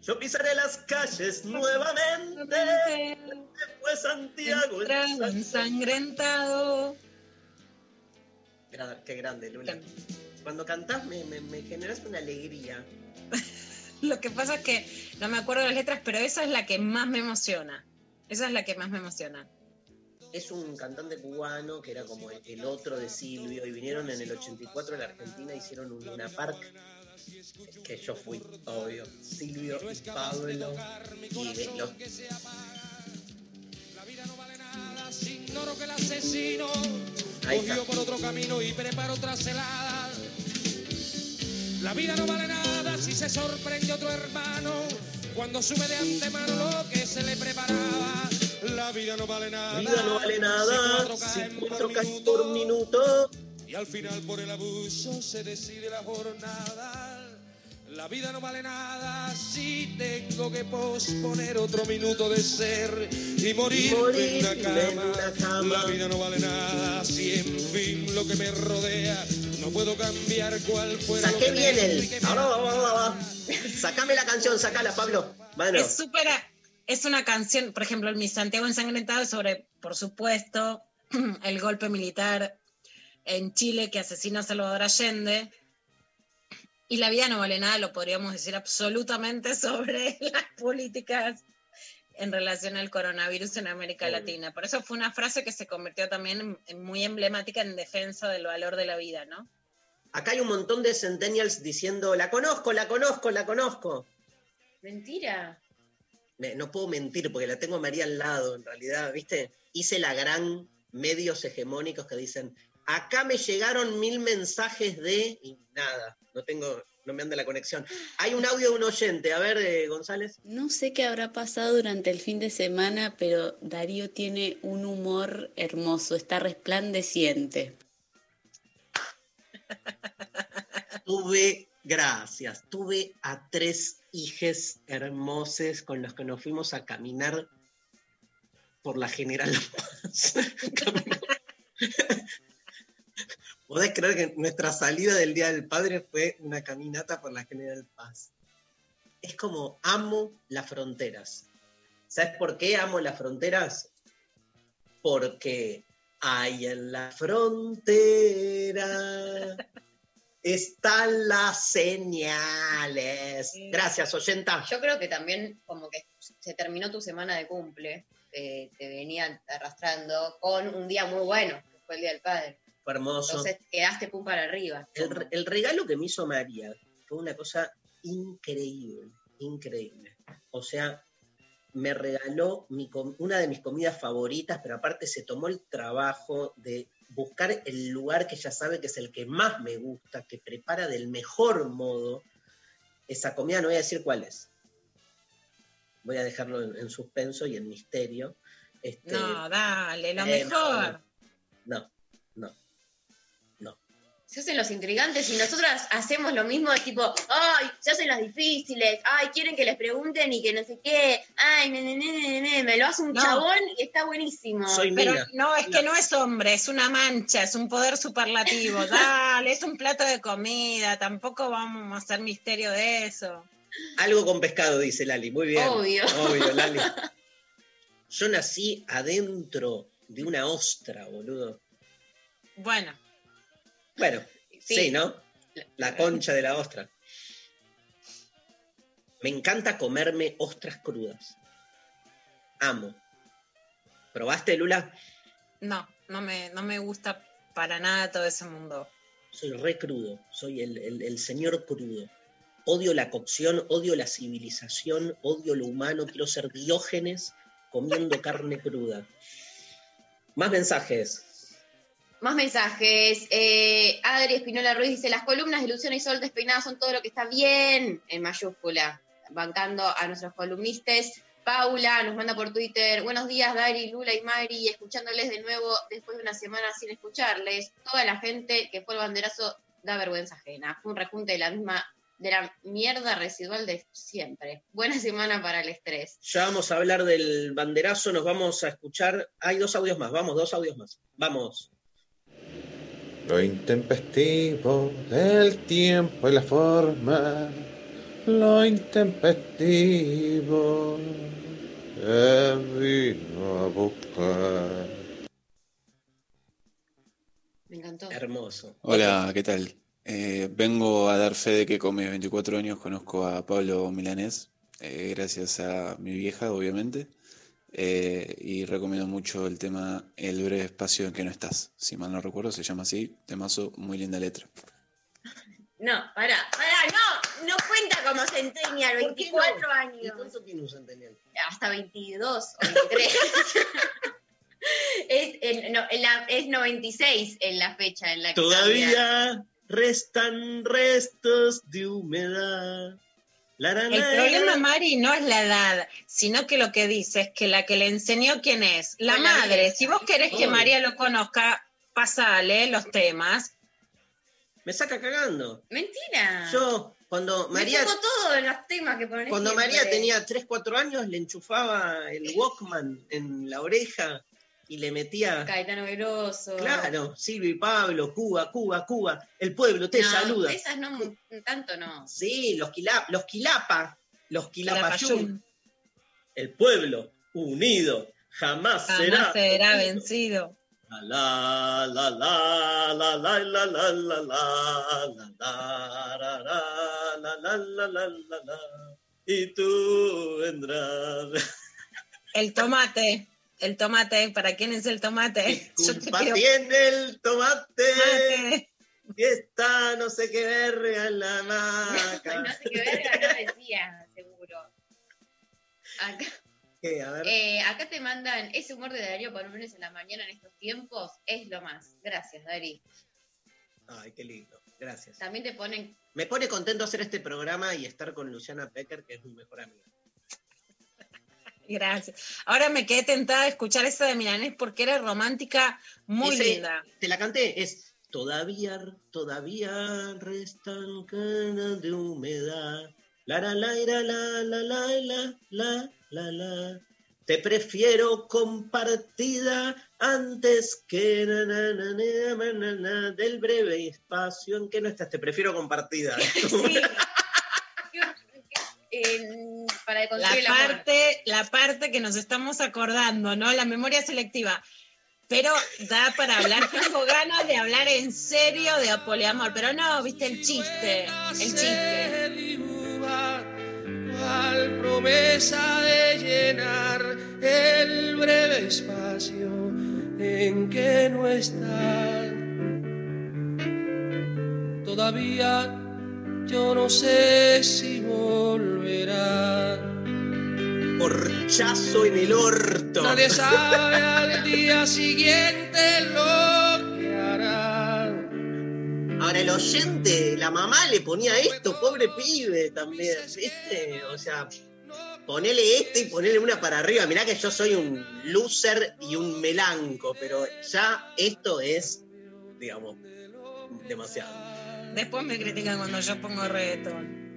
Yo pisaré las calles [laughs] nuevamente, después Santiago. Ensangrentado. Qué grande, Lula. Cuando cantás me, me, me generas una alegría. [laughs] Lo que pasa es que no me acuerdo las letras, pero esa es la que más me emociona. Esa es la que más me emociona. Es un cantante cubano que era como el, el otro de Silvio y vinieron en el 84 a la Argentina, hicieron un Luna Park que yo fui, obvio. Silvio y Pablo y de- los Ignoro que el asesino cogió por otro camino y preparó otra celada. La vida no vale nada si se sorprende otro hermano cuando sube de antemano lo que se le preparaba. La vida no vale nada. La vida no vale si nada, si cuatro minuto, por minuto. Y al final por el abuso se decide la jornada. La vida no vale nada si tengo que posponer otro minuto de ser y morir, Morir en, una en cama. una cama. La vida no vale nada si en fin lo que me rodea no puedo cambiar cuál fuera lo Saqué que bien el. que Ahora va, va, va, va. Sacame la canción, sacala, Pablo. Bueno, Es súper. Es una canción, por ejemplo, el Mi Santiago ensangrentado sobre, por supuesto, [clears throat] el golpe militar en Chile que asesinó a Salvador Allende. Y la vida no vale nada, lo podríamos decir absolutamente [laughs] sobre las políticas en relación al coronavirus en América. Latina. Por eso fue una frase que se convirtió también en- muy emblemática en defensa del valor de la vida, ¿no? acá hay un montón de centennials diciendo, la conozco, la conozco, la conozco. Mentira. Me- no puedo mentir porque la tengo a María al lado, en realidad, ¿viste? Hice la gran medios hegemónicos que dicen, Acá me llegaron mil mensajes de. Y nada, no tengo, no me anda la conexión. Hay un audio de un oyente, a ver, eh, González. No sé qué habrá pasado durante el fin de semana, pero Darío tiene un humor hermoso, está resplandeciente. [laughs] Tuve, gracias, tuve a tres hijes hermosos con los que nos fuimos a caminar por la General Paz. [laughs] ¿Podés creer que nuestra salida del Día del Padre fue una caminata por la General Paz? Es como amo las fronteras. ¿Sabes por qué amo las fronteras? Porque hay en la frontera están las señales. Gracias, oyenta. Yo creo que también como que se terminó tu semana de cumple, te, te venían arrastrando con un día muy bueno, que fue el Día del Padre. Fue hermoso. Entonces quedaste pum para arriba. El, re- el regalo que me hizo María fue una cosa increíble, increíble. O sea, me regaló mi una de mis comidas favoritas, pero aparte se tomó el trabajo de buscar el lugar que ella sabe que es el que más me gusta, que prepara del mejor modo esa comida. No voy a decir cuál es. Voy a dejarlo en, en suspenso y en misterio. Este, No, dale, lo eh, mejor. No, no. Se hacen los intrigantes y nosotras hacemos lo mismo, tipo, ay, se hacen los difíciles, ay, quieren que les pregunten y que no sé qué, ay, ne, ne, ne, ne, ne, me lo hace un No. chabón y está buenísimo. Pero no, es que no es hombre, es una mancha, es un poder superlativo. [laughs] Dale, es un plato de comida, tampoco vamos a hacer misterio de eso. Algo con pescado, dice Lali. Muy bien. Obvio. Obvio, Lali. [laughs] Yo nací adentro de una ostra, boludo. Bueno, Bueno, Sí. sí, ¿no? La concha de la ostra. Me encanta comerme ostras crudas. Amo. ¿Probaste, Lula? no, no me, no me gusta para nada todo ese mundo. Soy re crudo. Soy el, el- el señor crudo. Odio la cocción, odio la civilización, odio lo humano. Quiero ser diógenes comiendo carne cruda. Más mensajes. Más mensajes. Eh, Adri Espinola Ruiz dice: Las columnas de Luciana y Sol despeinadas son todo lo que está bien, en mayúscula. Bancando a nuestros columnistas. Paula nos manda por Twitter: Buenos días, Dari, Lula y Mari. Escuchándoles de nuevo después de una semana sin escucharles. Toda la gente que fue el banderazo da vergüenza ajena. Fue un rejunte de la misma. De la mierda residual de siempre. Buena semana para el estrés. Ya vamos a hablar del banderazo, nos vamos a escuchar. Hay dos audios más, vamos, dos audios más. Vamos. Lo intempestivo del tiempo y la forma, lo intempestivo que vino a buscar. Me encantó. Hermoso. Hola, ¿qué tal? Eh, vengo a dar fe de que con mis 24 años conozco a Pablo Milanés, eh, gracias a mi vieja, obviamente, eh, y recomiendo mucho el tema El breve espacio en que no estás. Si mal no recuerdo, se llama así, temazo, muy linda letra. No, pará, pará, no, no cuenta como centennial, 24 años. ¿Cuánto tiene un centennial? Hasta 22 o 23. es, en- no, en la- es 96 en la fecha en la que cambia. Todavía restan restos de humedad. La, la, El la, problema, la. Mari, no es la edad, sino que lo que dice es que la que le enseñó quién es, la madre. vieja. Si vos querés que. María lo conozca, pasale los temas. Me saca cagando. Mentira. Yo, cuando Me María, todo los temas que cuando siempre. María tenía 3, 4 años, le enchufaba el Walkman en la oreja y le metía. Caetano Veloso. Claro, Silvio y Pablo, Cuba, Cuba, Cuba. El pueblo te No, saluda. Esas no, tanto no. Sí, los, quila, los quilapa, los quilapayún. El pueblo unido jamás, será. Jamás será vencido. La la la la la la la la la la la la la la la la la la la y tú vendrás. El tomate. El tomate, ¿para quién es el tomate? [laughs] Yo te Culpa quiero- tiene el tomate Tomate. que está no sé qué verga en la no maca. sé qué verga, no decía, seguro. Acá. ¿Qué? A ver. Eh, acá te mandan ese humor de Darío para un lunes en la mañana en estos tiempos. Es lo más. Gracias, Dari. Ay, qué lindo. Gracias. También te ponen. Me pone contento hacer este programa y estar con Luciana Pecker, que es mi mejor amiga. Gracias. Ahora me quedé tentada de escuchar esa de Milanés porque era romántica, muy Ese- linda. Te la canté, es todavía, todavía restan canas de humedad. La la la la la la la la la la la. Te prefiero compartida antes que na, na, del breve espacio en que no estás. Te prefiero compartida. [laughs] en- para La construir el amor. parte, la parte que nos estamos acordando, ¿no? La memoria selectiva. Pero da para hablar, tengo ganas de hablar en serio de poliamor, pero no, viste el chiste, el chiste. Cual promesa de llenar el breve espacio en que no está. Todavía yo no sé si volverá. Porchazo en el orto. Nadie sabe al día siguiente lo que hará. Ahora el oyente, la mamá le ponía esto, pobre pibe también, ¿viste? O sea, ponele esto y ponele una para arriba. Mirá que yo soy un loser y un melanco, pero ya esto es, digamos, demasiado. Después me critican cuando yo pongo reggaetón.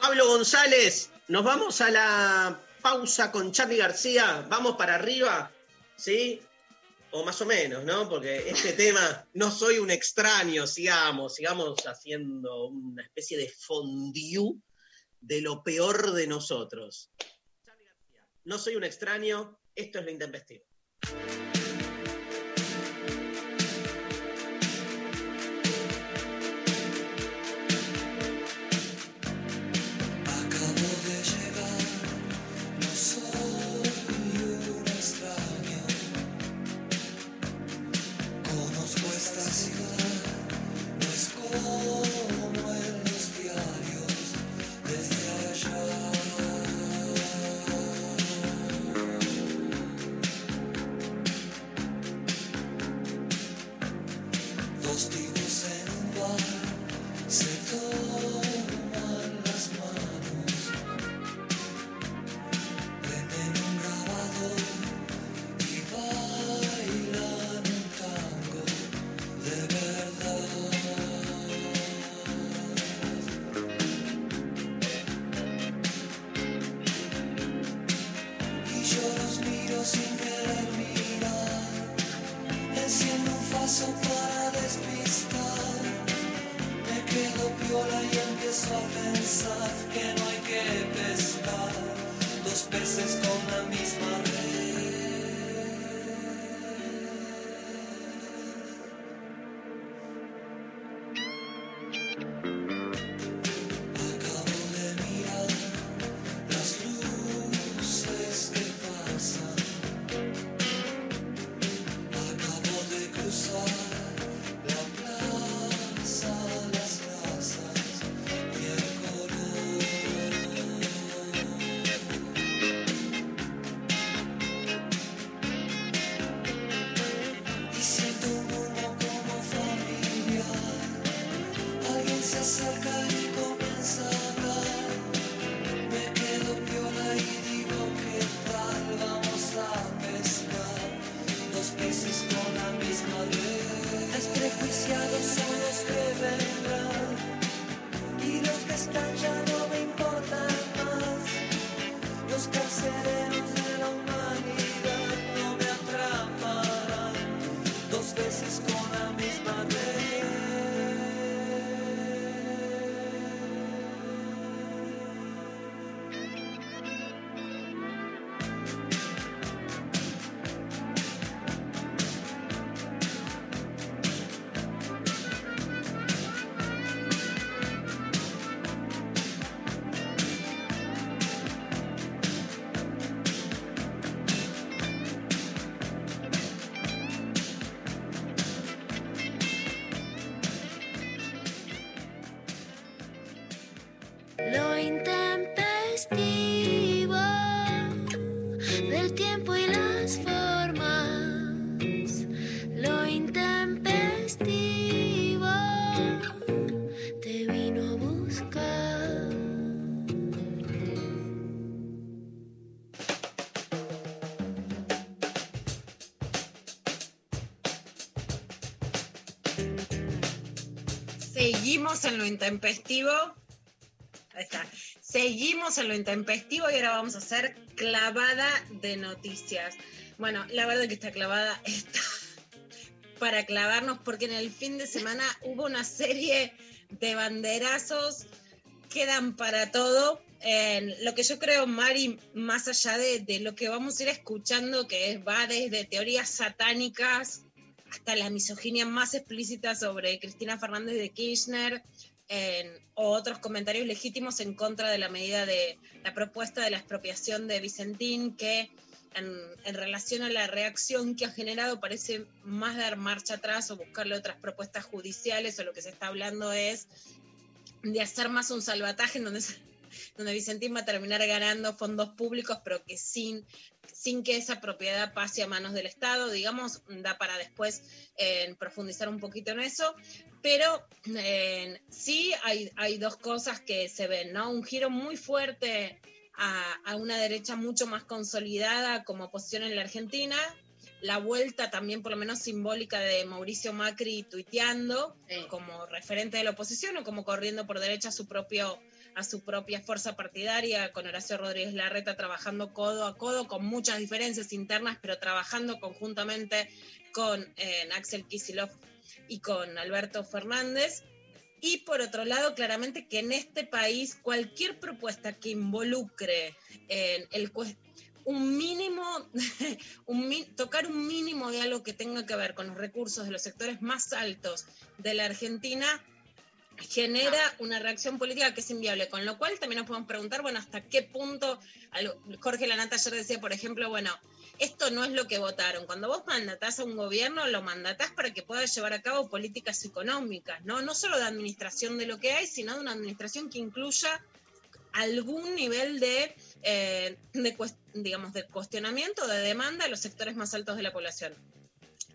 Pablo González, nos vamos a la pausa con Charlie García. Vamos para arriba, ¿sí? O más o menos, ¿no? Porque este tema, no soy un extraño, sigamos, sigamos haciendo una especie de fondue de lo peor de nosotros. Charlie García, no soy un extraño, esto es lo intempestivo. Seguimos en lo intempestivo. Está. Seguimos en lo intempestivo y ahora vamos a hacer clavada de noticias. Bueno, la verdad que esta clavada [laughs] está para clavarnos porque en el fin de semana hubo una serie de banderazos que dan para todo. Lo que yo creo, Mari, más allá de, de lo que vamos a ir escuchando, que va desde teorías satánicas hasta la misoginia más explícita sobre Cristina Fernández de Kirchner, o otros comentarios legítimos en contra de la medida de la propuesta de la expropiación de Vicentín, que en, relación a la reacción que ha generado parece más dar marcha atrás o buscarle otras propuestas judiciales o lo que se está hablando es de hacer más un salvataje donde, donde Vicentín va a terminar ganando fondos públicos, pero que sin, sin que esa propiedad pase a manos del Estado, digamos, da para después eh, profundizar un poquito en eso. Pero eh, sí hay, hay dos cosas que se ven, ¿no? Un giro muy fuerte a, a una derecha mucho más consolidada como oposición en la Argentina, la vuelta también por lo menos simbólica de Mauricio Macri tuiteando como referente de la oposición o como corriendo por derecha su propio a su propia fuerza partidaria con Horacio Rodríguez Larreta trabajando codo a codo con muchas diferencias internas pero trabajando conjuntamente con eh, Axel Kicillof y con Alberto Fernández. Y por otro lado, claramente que en este país cualquier propuesta que involucre en el un mínimo, [laughs] un tocar un mínimo de algo que tenga que ver con los recursos de los sectores más altos de la Argentina, genera una reacción política que es inviable, con lo cual también nos podemos preguntar, bueno, hasta qué punto, Jorge Lanata ayer decía, por ejemplo, bueno, esto no es lo que votaron. Cuando vos mandatás a un gobierno, lo mandatás para que pueda llevar a cabo políticas económicas, ¿no? No solo de administración de lo que hay, sino de una administración que incluya algún nivel de, eh, de digamos, de cuestionamiento, de demanda a los sectores más altos de la población.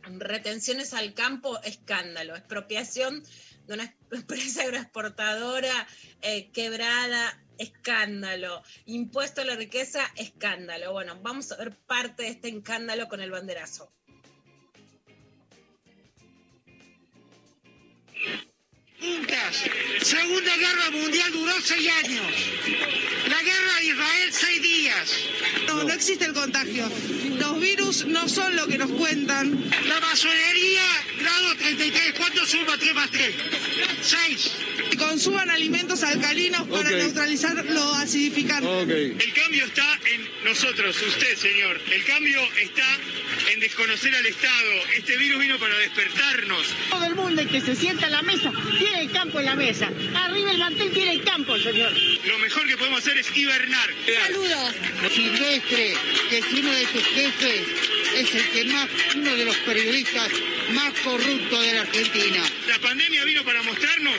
Retenciones al campo, escándalo. Expropiación de una [laughs] empresa agroexportadora eh, quebrada, escándalo. Impuesto a la riqueza, escándalo. Bueno, vamos a ver parte de este escándalo con el banderazo. Juntas. Segunda Guerra Mundial duró seis años. La guerra de Israel seis días. No, no existe el contagio. Los virus no son lo que nos cuentan. La masonería, grado 33. ¿Cuánto suma 3 más 3? 6. Y consuman alimentos alcalinos para Ok. neutralizar lo acidificante. El cambio está en nosotros, usted, señor. El cambio está en desconocer al Estado. Este virus vino para despertarnos. Todo el mundo que se sienta a la mesa tiene el campo en la mesa. Arriba el mantel tiene el campo, señor. Lo mejor que podemos hacer es hibernar. Saludos. Silvestre, que es uno de tus jefes, es el que más, uno de los periodistas más corruptos de la Argentina. La pandemia vino para mostrarnos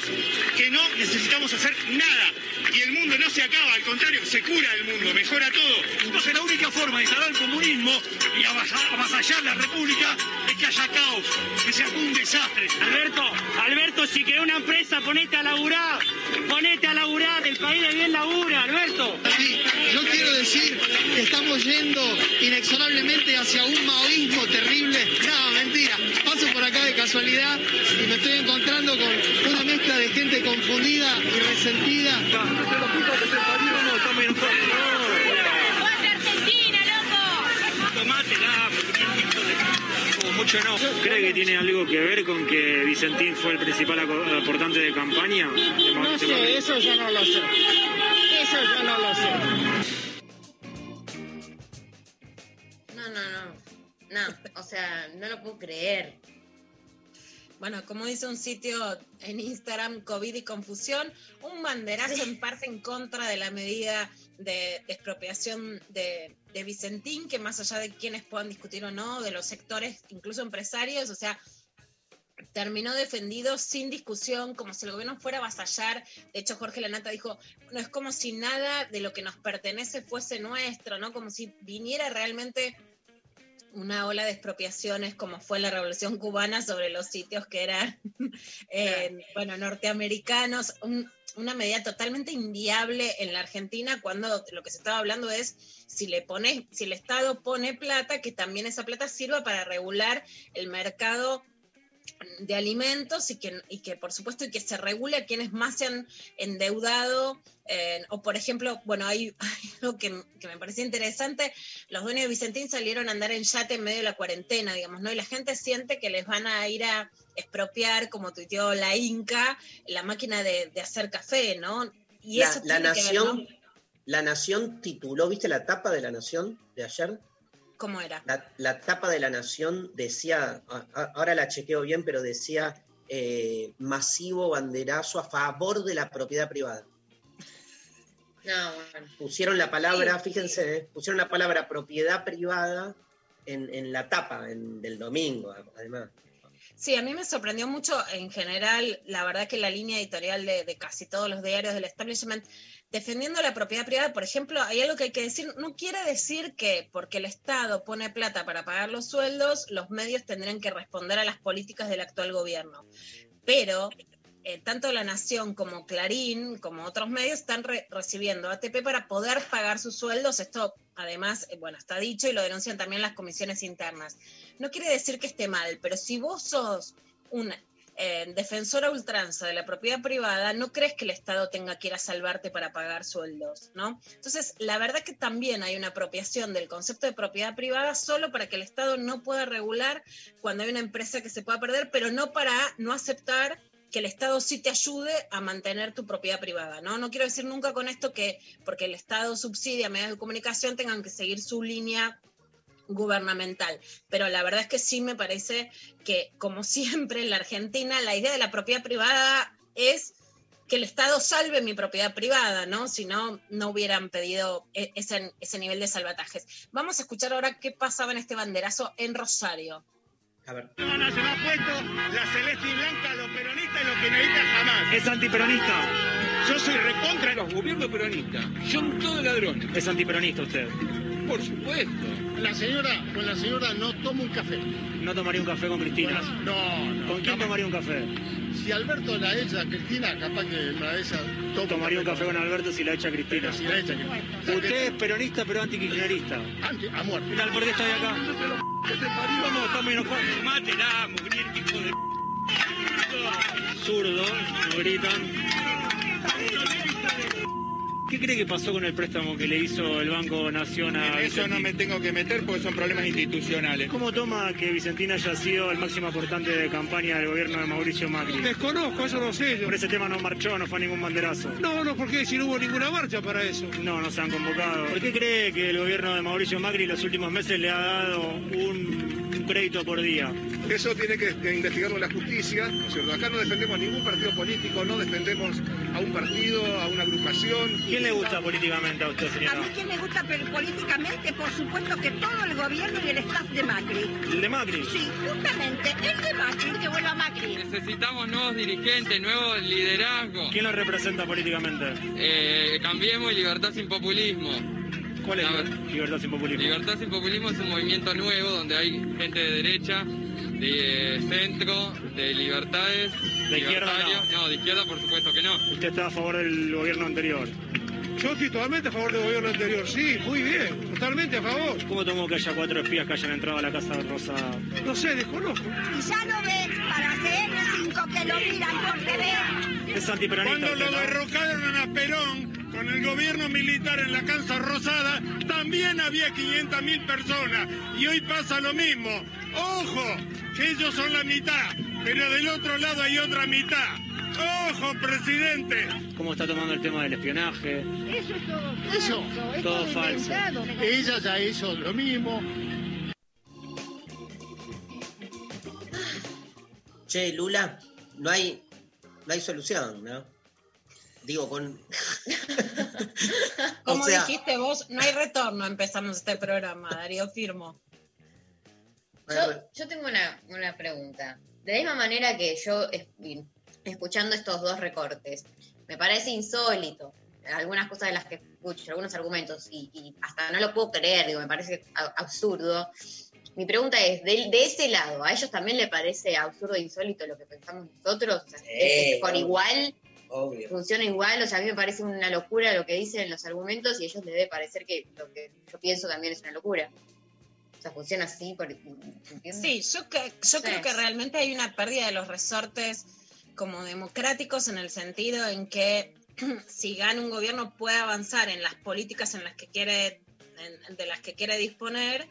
que no necesitamos hacer nada. Y el mundo no se acaba, al contrario, se cura el mundo, mejora todo. Entonces la única forma de instalar el comunismo y avasa- avasallar la república es que haya caos, que sea un desastre. Alberto, Alberto, si querés una empresa, ponete a laburar. Ponete a laburar, el país de bien labura, Alberto. Sí, yo quiero decir que estamos yendo inexorablemente hacia un maoísmo terrible. No, mentira. Paso por acá de casualidad y me estoy encontrando con una mezcla de gente confundida y resentida. Como mucho no. ¿Cree que tiene algo que ver con que Vicentín fue el principal aportante de campaña? No sé, eso ya no lo sé. Eso ya no lo sé. No, no, no. No, o sea, no lo puedo creer. Bueno, como dice un sitio en Instagram, COVID y confusión, un banderazo en parte en contra de la medida de, expropiación de, de Vicentín, que más allá de quienes puedan discutir o no, de los sectores, incluso empresarios, o sea, terminó defendido sin discusión, como si el gobierno fuera a avasallar. De hecho, Jorge Lanata dijo, no es como si nada de lo que nos pertenece fuese nuestro, ¿no? Como si viniera realmente una ola de expropiaciones como fue la Revolución Cubana sobre los sitios que eran, [laughs] eh, bueno, norteamericanos, un- una medida totalmente inviable en la Argentina cuando lo que se estaba hablando es si le pones, si el Estado pone plata, que también esa plata sirva para regular el mercado de alimentos y que, y que por supuesto y que se regule a quienes más se han endeudado eh, o por ejemplo, bueno, hay, hay [laughs] algo que, que me parecía interesante, los dueños de Vicentín salieron a andar en yate en medio de la cuarentena, digamos, ¿no? Y la gente siente que les van a ir a expropiar, como tuiteó la Inca, la máquina de, de hacer café, ¿no? Y La, eso la tiene que ver, Nación, ¿no? la Nación tituló, ¿viste la tapa de la Nación de ayer? ¿Cómo era? La, la tapa de la Nación decía, ahora la chequeo bien, pero decía eh, masivo banderazo a favor de la propiedad privada. [laughs] No, bueno. Pusieron la palabra, fíjense, eh, pusieron la palabra propiedad privada en, en la tapa en- del domingo, además. Sí, a mí me sorprendió mucho en general, la verdad que la línea editorial de, de casi todos los diarios del establishment, defendiendo la propiedad privada, por ejemplo, hay algo que hay que decir, no quiere decir que porque el Estado pone plata para pagar los sueldos, los medios tendrán que responder a las políticas del actual gobierno. Pero eh, tanto La Nación como Clarín, como otros medios, están re- recibiendo ATP para poder pagar sus sueldos. Esto, además, eh, bueno, está dicho y lo denuncian también las comisiones internas. No quiere decir que esté mal, pero si vos sos un eh, defensor a ultranza de la propiedad privada, no crees que el Estado tenga que ir a salvarte para pagar sueldos, ¿no? Entonces, la verdad que también hay una apropiación del concepto de propiedad privada solo para que el Estado no pueda regular cuando hay una empresa que se pueda perder, pero no para no aceptar que el Estado sí te ayude a mantener tu propiedad privada, ¿no? No quiero decir nunca con esto que porque el Estado subsidia medios de comunicación tengan que seguir su línea gubernamental. Pero la verdad es que sí me parece que, como siempre en la Argentina, la idea de la propiedad privada es que el Estado salve mi propiedad privada, ¿no? Si no, no hubieran pedido e- ese, ese nivel de salvatajes. Vamos a escuchar ahora qué pasaba en este banderazo en Rosario. A ver. Nacional puesto la celeste y blanca, los peronistas y los kirchneristas jamás. Es antiperonista. Yo soy recontra los gobiernos peronistas. Son todos ladrones. Es antiperonista usted. Por supuesto. La señora, con la señora no tomo un café. No tomaría un café con Cristina. No, no. ¿Con quién tomaría un café? Si Alberto la echa a Cristina, capaz que de esas tomo Tomaría un café con Alberto si la echa Cristina. Si la echa Cristina. Usted es peronista pero antikirchnerista. Anti, a muerte. ¿Qué tal? ¿Por qué estoy acá? Vamos, estamos enojados. Mátela, mugriento hijo de... Zurdo, gritan. ¿Qué cree que pasó con el préstamo que le hizo el Banco En eso no me tengo que meter porque son problemas institucionales. ¿Cómo toma que Vicentín haya sido el máximo aportante de campaña del gobierno de Mauricio Macri? Desconozco, eso no sé yo. Por ese tema no marchó, no fue a ningún banderazo. No, no, porque si no hubo ninguna marcha para eso. No, no se han convocado. ¿Por qué cree que el gobierno de Mauricio Macri en los últimos meses le ha dado un, un crédito por día? Eso tiene que, que investigarlo la justicia, ¿no es cierto? Acá no defendemos ningún partido político, no defendemos a un partido, a una agrupación. ¿Quién le gusta políticamente a usted, A señora? mí que me gusta pero políticamente, por supuesto que todo el gobierno y el staff de Macri. ¿El de Macri? Sí, justamente, el de Macri, que vuelva Macri. Necesitamos nuevos dirigentes, nuevos liderazgos. ¿Quién lo representa políticamente? Eh, cambiemos y libertad sin populismo. ¿Cuál es La- Libertad sin populismo? Libertad sin populismo es un movimiento nuevo donde hay gente de derecha, de centro, de libertades. ¿De izquierda. No, de izquierda por supuesto que no. ¿Usted está a favor del gobierno anterior? Yo estoy totalmente a favor del gobierno anterior, sí, muy bien, totalmente a favor. ¿Cómo tomó que haya cuatro espías que hayan entrado a la Casa Rosada? No sé, desconozco. Y ya lo ves para CN5 que lo miran por TV. Es antiperonista Cuando lo derrocaron a Perón con el gobierno militar en la Casa Rosada, también había 500.000 personas. Y hoy pasa lo mismo. Ojo, que ellos son la mitad, pero del otro lado hay otra mitad. Ojo, presidente. ¿Cómo está tomando el tema del espionaje? Eso es todo Eso. falso, es Todo todo falso. Ella ya hizo lo mismo. Che, Lula, no hay, no hay solución, ¿no? Digo, con. [laughs] Como O sea- dijiste vos, no hay retorno, empezamos este programa, Darío Firmo. Yo, yo tengo una, una pregunta. De la misma manera que yo, es- escuchando estos dos recortes, me parece insólito algunas cosas de las que escucho, algunos argumentos, y, y hasta no lo puedo creer, digo, me parece a- absurdo. Mi pregunta es, de, de ese lado, ¿a ellos también le parece absurdo e insólito lo que pensamos nosotros? O sea, Sí, ¿Por igual? Obvio. ¿Funciona igual? O sea, a mí me parece una locura lo que dicen los argumentos y a ellos les debe parecer que lo que yo pienso también es una locura. O sea, funciona así, por, ¿entiendes? Sí, yo, que, yo creo que realmente hay una pérdida de los resortes como democráticos en el sentido en que [clears throat] si gana un gobierno puede avanzar en las políticas en las que quiere, en- de las que quiere disponer.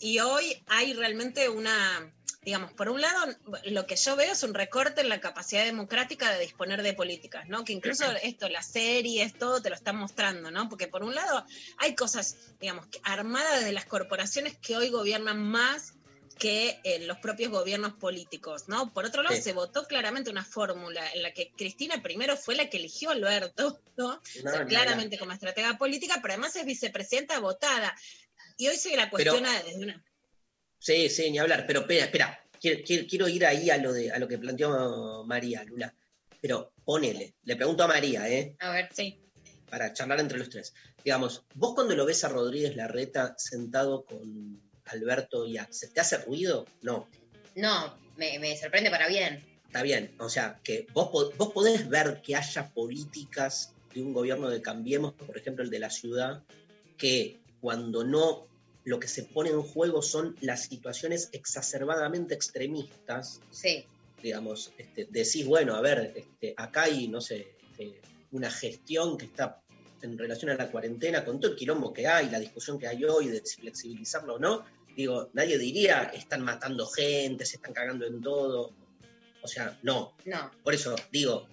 Y hoy hay realmente una, digamos, por un lado, lo que yo veo es un recorte en la capacidad democrática de disponer de políticas, ¿no? Que incluso esto, las series, todo te lo están mostrando, ¿no? Porque por un lado hay cosas, digamos, armadas de las corporaciones que hoy gobiernan más que eh, los propios gobiernos políticos, ¿no? Por otro lado, Sí. se votó claramente una fórmula en la que Cristina primero fue la que eligió a Alberto, ¿no? O sea, No, claramente como estratega política, pero además es vicepresidenta votada. Y hoy se la cuestiona desde una... Sí, sí, ni hablar. Pero espera, espera. Quiero, quiero- quiero ir ahí a lo, de, a lo que planteó María, Lula. Pero ponele, le pregunto a María, ¿eh? A ver, sí. Para charlar entre los tres. Digamos, vos cuando lo ves a Rodríguez Larreta sentado con Alberto y a- ¿se te hace ruido? No. No, me, me sorprende para bien. Está bien, o sea, que vos, vos podés ver que haya políticas de un gobierno de Cambiemos, por ejemplo el de la ciudad, que cuando no, lo que se pone en juego son las situaciones exacerbadamente extremistas, Sí. digamos, este, decís, bueno, a ver, este, acá hay, no sé, este, una gestión que está en relación a la cuarentena, con todo el quilombo que hay, la discusión que hay hoy de si flexibilizarlo o no, digo, nadie diría, están matando gente, se están cagando en todo. O sea, no. No. Por eso digo,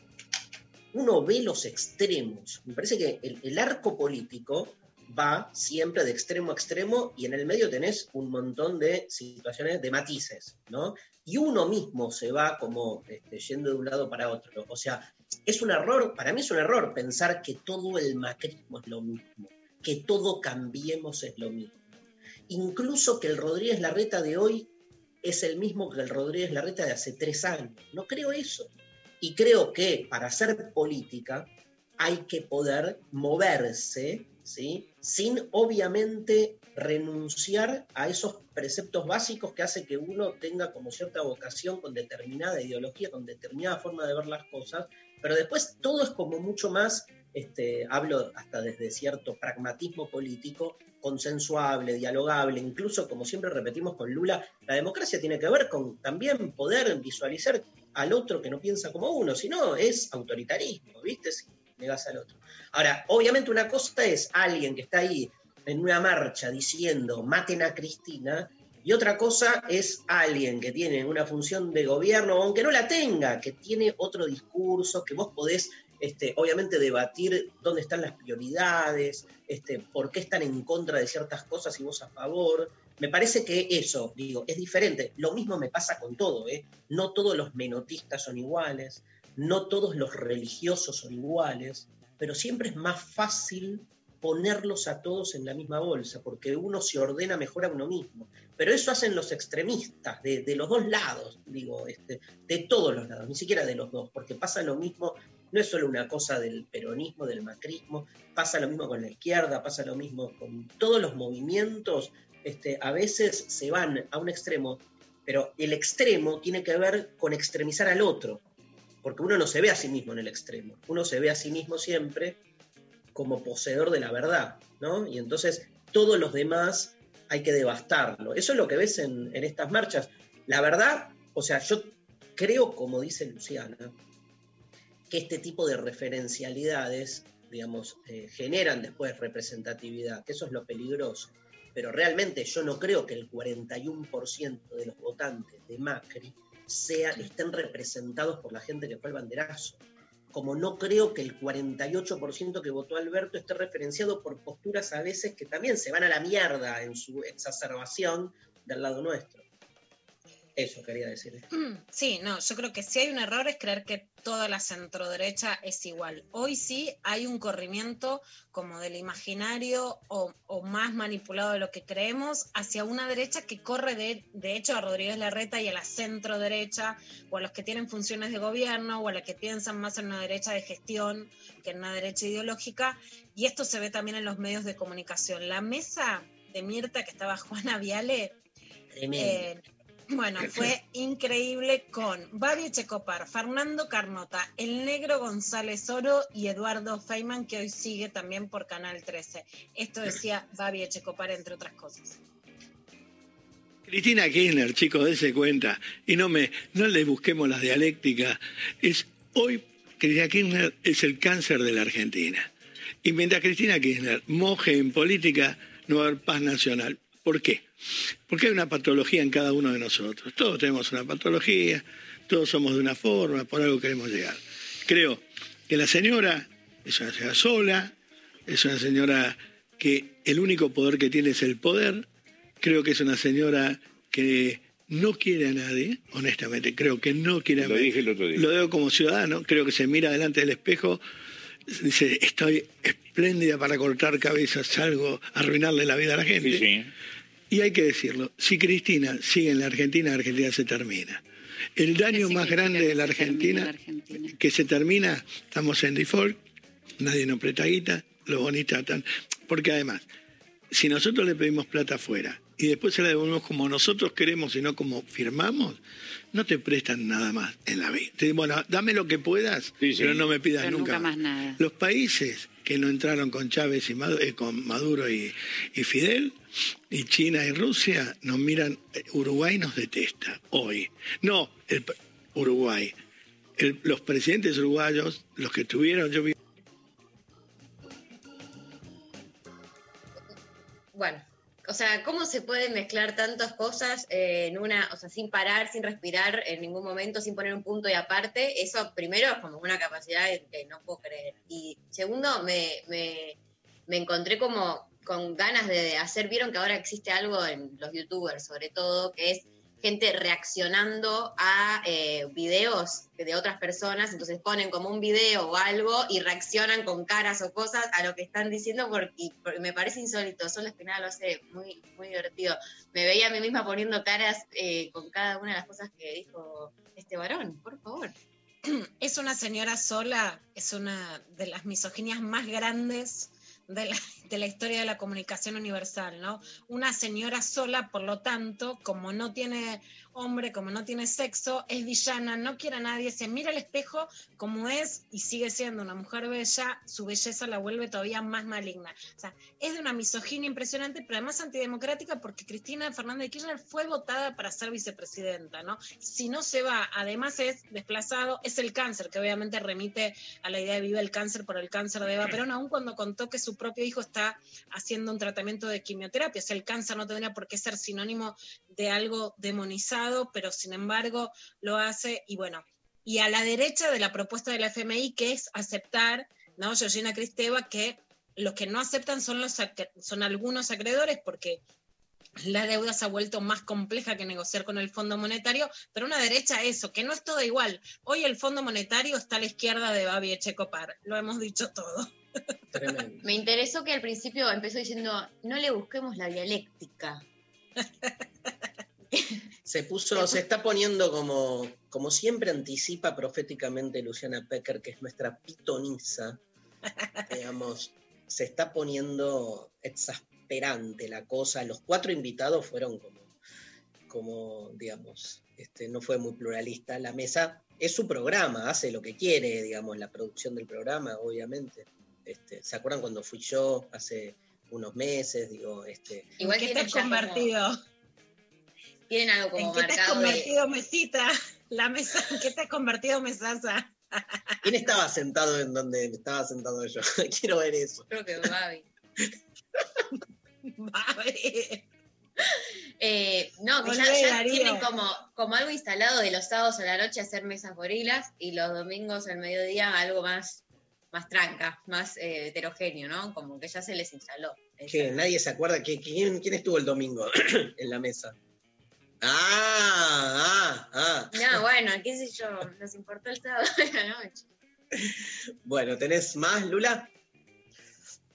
uno ve los extremos. Me parece que el, el arco político va siempre de extremo a extremo y en el medio tenés un montón de situaciones de matices, ¿no? Y uno mismo se va como este, yendo de un lado para otro. O sea, es un error, para mí es un error pensar que todo el macrismo es lo mismo, que todo cambiemos es lo mismo. Incluso que el Rodríguez Larreta de hoy es el mismo que el Rodríguez Larreta de hace tres años. No creo eso. Y creo que para hacer política hay que poder moverse, ¿sí? Sin obviamente renunciar a esos preceptos básicos que hace que uno tenga como cierta vocación con determinada ideología, con determinada forma de ver las cosas, pero después todo es como mucho más, este, hablo hasta desde cierto pragmatismo político, consensuable, dialogable, incluso como siempre repetimos con Lula, la democracia tiene que ver con también poder visualizar al otro que no piensa como uno, si no es autoritarismo, ¿viste? Si negas al otro. Ahora, obviamente una cosa es alguien que está ahí en una marcha diciendo maten a Cristina, y otra cosa es alguien que tiene una función de gobierno, aunque no la tenga, que tiene otro discurso, que vos podés este, obviamente debatir dónde están las prioridades, este, por qué están en contra de ciertas cosas y vos a favor. Me parece que eso, digo, es diferente. Lo mismo me pasa con todo, ¿eh? No todos los menotistas son iguales, no todos los religiosos son iguales, pero siempre es más fácil ponerlos a todos en la misma bolsa, porque uno se ordena mejor a uno mismo. Pero eso hacen los extremistas, de, los dos lados, digo, este, de todos los lados, ni siquiera de los dos, porque pasa lo mismo, no es solo una cosa del peronismo, del macrismo, pasa lo mismo con la izquierda, pasa lo mismo con todos los movimientos, este, a veces se van a un extremo, pero el extremo tiene que ver con extremizar al otro, porque uno no se ve a sí mismo en el extremo, uno se ve a sí mismo siempre como poseedor de la verdad, ¿no? Y entonces todos los demás hay que devastarlo. Eso es lo que ves en, estas marchas. La verdad, o sea, yo creo, como dice Luciana, que este tipo de referencialidades, digamos, eh, generan después representatividad, que eso es lo peligroso. Pero realmente yo no creo que el 41% de los votantes de Macri sea, estén representados por la gente que fue al banderazo como no creo que el 48% que votó Alberto esté referenciado por posturas a veces que también se van a la mierda en su exacerbación del lado nuestro. Eso quería decir. [clears throat] Sí, no, yo creo que si hay un error es creer que toda la centroderecha es igual. Hoy sí hay un corrimiento como del imaginario o, o más manipulado de lo que creemos hacia una derecha que corre de, de hecho a Rodríguez Larreta y a la centroderecha o a los que tienen funciones de gobierno o a los que piensan más en una derecha de gestión que en una derecha ideológica. Y esto se ve también en los medios de comunicación. La mesa de Mirta que estaba Juana Viale. Eh, bueno, [laughs] fue increíble con Babi Checopar, Fernando Carnota, el negro González Oro y Eduardo Feynman, que hoy sigue también por Canal 13. Esto decía Babi Checopar, entre otras cosas. Cristina Kirchner, chicos, dése cuenta, y no me, no le busquemos las dialécticas. Es hoy Cristina Kirchner es el cáncer de la Argentina. Y mientras Cristina Kirchner moje en política, no va a haber paz nacional. ¿Por qué? Porque hay una patología en cada uno de nosotros. Todos tenemos una patología, todos somos de una forma, por algo queremos llegar. Creo que la señora es una señora sola, es una señora que el único poder que tiene es el poder. Creo que es una señora que no quiere a nadie, honestamente, creo que no quiere a Lo nadie. dije el otro día. Lo digo como ciudadano, creo que se mira delante del espejo, dice, estoy espléndida para cortar cabezas, salgo a arruinarle la vida a la gente. Sí, sí. Y hay que decirlo, si Cristina sigue en la Argentina, Argentina se termina. El daño más grande de la Argentina, que se termina, estamos en default, nadie nos presta guita, los bonistas están... Porque además, si nosotros le pedimos plata afuera y después se la devolvemos como nosotros queremos y no como firmamos, no te prestan nada más en la vida. Te dicen, bueno, dame lo que puedas, pero no me pidas Pero nunca, nunca más nada. Los países que no entraron con Chávez y Madu- eh, con Maduro y, Fidel, y China y Rusia, nos miran, eh, Uruguay nos detesta hoy. No, el Uruguay. Los presidentes uruguayos, los que tuvieron, yo vi Bueno, o sea, ¿cómo se pueden mezclar tantas cosas eh, en una, o sea, sin parar, sin respirar en ningún momento, sin poner un punto y aparte? Eso primero es como una capacidad que no puedo creer. Y segundo, me, me, me encontré como con ganas de hacer, vieron que ahora existe algo en los youtubers sobre todo, que es gente reaccionando a eh, videos de otras personas, entonces ponen como un video o algo y reaccionan con caras o cosas a lo que están diciendo porque, me parece insólito, Sol Espinal lo hace muy, muy divertido. Me veía a mí misma poniendo caras eh, con cada una de las cosas que dijo este varón, por favor. [clears throat] Es una señora sola, es una de las misoginias más grandes de la, de la historia de la comunicación universal, ¿no? Una señora sola, por lo tanto, como no tiene hombre, como no tiene sexo, es villana, no quiere a nadie, se mira al espejo como es y sigue siendo una mujer bella, su belleza la vuelve todavía más maligna. O sea, es de una misoginia impresionante, pero además antidemocrática porque Cristina Fernández de Kirchner fue votada para ser vicepresidenta, ¿no? Si no se va, además es desplazado, es el cáncer, que obviamente remite a la idea de vive el cáncer por el cáncer de Eva Perón, aun cuando contó que su propio hijo haciendo un tratamiento de quimioterapia, o sea, el cáncer no tendría por qué ser sinónimo de algo demonizado, pero sin embargo lo hace y bueno, y a la derecha de la propuesta de la FMI, que es aceptar, ¿no? Georgina Cristeva, que los que no aceptan son algunos acreedores, porque la deuda se ha vuelto más compleja que negociar con el Fondo Monetario, pero una derecha eso, que no es todo igual. Hoy el Fondo Monetario está a la izquierda de Babi Echecopar, lo hemos dicho todo. Me interesó que al principio empezó diciendo, no le busquemos la dialéctica. [laughs] Se puso, se está poniendo como, como siempre anticipa proféticamente Luciana Pecker, que es nuestra pitoniza, [laughs] digamos, se está poniendo exasperante la cosa. Los cuatro invitados fueron como, como digamos, este, no fue muy pluralista. La mesa es su programa, hace lo que quiere, digamos, la producción del programa, obviamente. Este, ¿Se acuerdan cuando fui yo hace unos meses? Digo, este, Igual ¿En qué te has ya como- convertido? Tienen algo como ¿En qué te has de- convertido, mesita? La mesa, ¿en qué te has convertido, mesaza? ¿Quién estaba sentado en donde estaba sentado yo? [laughs] Quiero ver eso. Creo que Babi. [laughs] Babi. Eh, no, que ya, tienen como, como algo instalado de los sábados a la noche hacer mesas gorilas y los domingos al mediodía algo más, más tranca, más eh, heterogéneo, ¿no? Como que ya se les instaló. Que nadie se acuerda que, quién, quién estuvo el domingo [clears throat] en la mesa. Ah, ah, ah. No, bueno, qué sé yo, nos importó el sábado [laughs] a la noche. Bueno, ¿tenés más, Lula?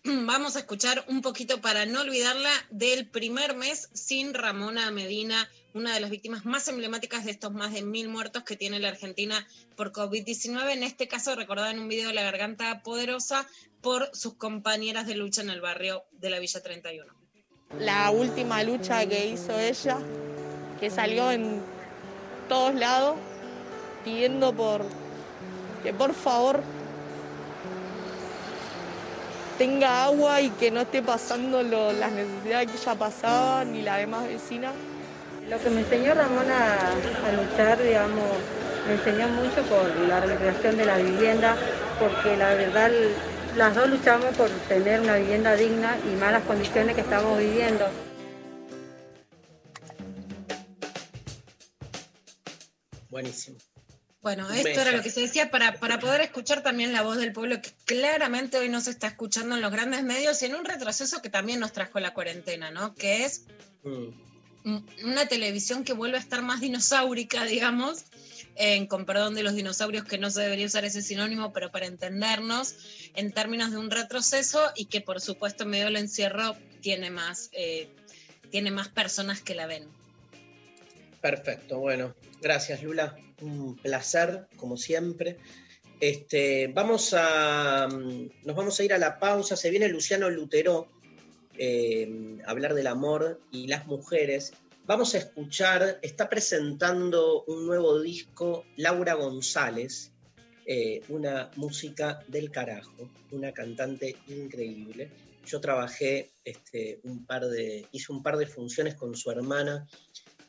[clears throat] Vamos a escuchar un poquito para no olvidarla del primer mes sin Ramona Medina, una de las víctimas más emblemáticas de estos más de mil muertos que tiene la Argentina por COVID-19. En este caso, recordada en un video de La Garganta Poderosa por sus compañeras de lucha en el barrio de la Villa 31. la última lucha que hizo ella, que salió en todos lados pidiendo por que por favor tenga agua y que no esté pasando lo- las necesidades que ella pasaba ni la demás vecina. Lo que me enseñó Ramón a, a luchar, digamos, me enseñó mucho por la recreación de la vivienda, porque la verdad las dos luchamos por tener una vivienda digna y malas condiciones que estamos viviendo. Buenísimo. Bueno, esto era lo que se decía para, para poder escuchar también la voz del pueblo que claramente hoy no se está escuchando en los grandes medios y en un retroceso que también nos trajo la cuarentena, ¿no? Que es Mm. un- una televisión que vuelve a estar más dinosaurica, digamos, en- con perdón de los dinosaurios, que no se debería usar ese sinónimo, pero para entendernos, en términos de un retroceso y que por supuesto en medio del encierro tiene más, eh, tiene más personas que la ven. Perfecto, bueno, gracias Lula, un placer, como siempre. Este, vamos a, mm, nos vamos a ir a la pausa, se viene Luciano Lutero eh, a hablar del amor y las mujeres. Vamos a escuchar, está presentando un nuevo disco Laura González, eh, una música del carajo, una cantante increíble. Yo trabajé este, un par de, hice un par de funciones con su hermana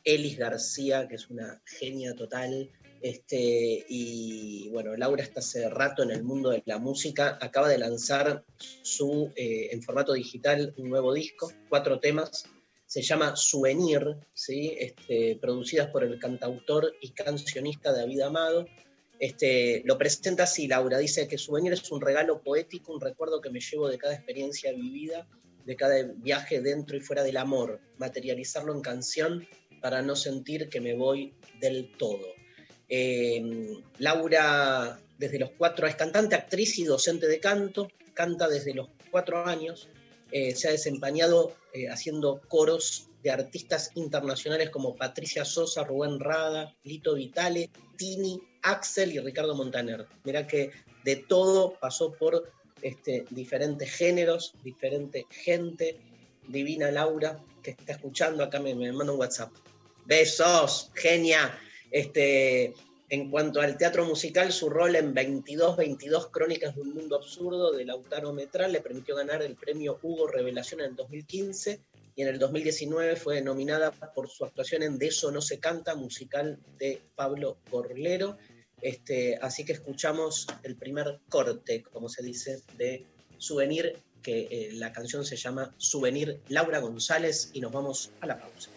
Elis García, que es una genia total. Este, y bueno, Laura está hace rato en el mundo de la música, acaba de lanzar su, eh, en formato digital un nuevo disco, cuatro temas, se llama Souvenir, ¿sí? este, producidas por el cantautor y cancionista David Amado. Este, lo presenta así, Laura, dice que Souvenir es un regalo poético, un recuerdo que me llevo de cada experiencia vivida, de cada viaje dentro y fuera del amor, materializarlo en canción para no sentir que me voy del todo. Eh, Laura, desde los cuatro, es cantante, actriz y docente de canto, canta desde los cuatro años, eh, se ha desempeñado eh, haciendo coros de artistas internacionales como Patricia Sosa, Rubén Rada, Lito Vitale, Tini, Axel y Ricardo Montaner. Mirá que de todo pasó por este, diferentes géneros, diferente gente. Divina Laura, que está escuchando, acá me, me manda un WhatsApp. Besos, genia. Este, en cuanto al teatro musical, su rol en 22, 22 Crónicas de un Mundo Absurdo de Lautaro Metral le permitió ganar el premio Hugo Revelación en el 2015 y en el 2019 fue nominada por su actuación en De eso no se canta, musical de Pablo Gorlero. Este, así que escuchamos el primer corte, como se dice, de Souvenir, que eh, la canción se llama Souvenir Laura González y nos vamos a la pausa.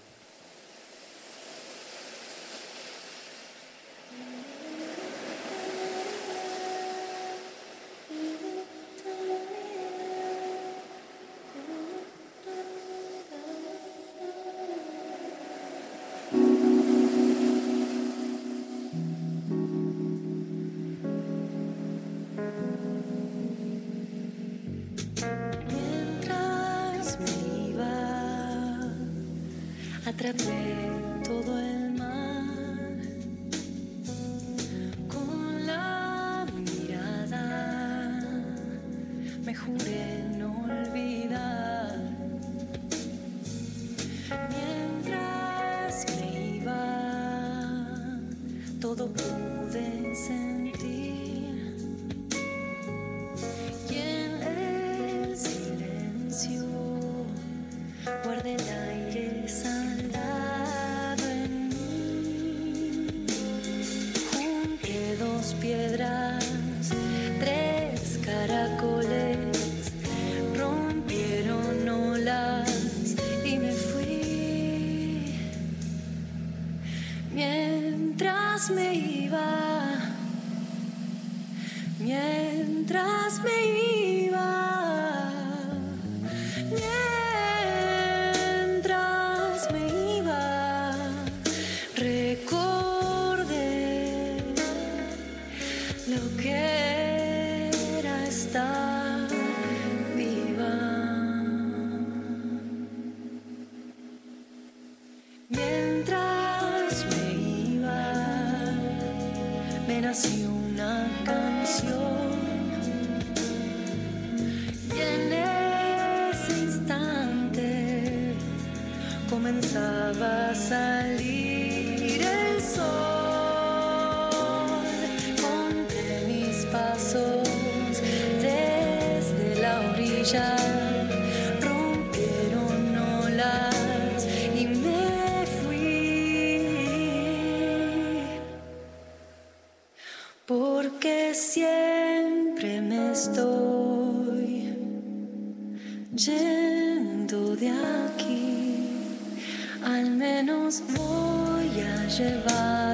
Voy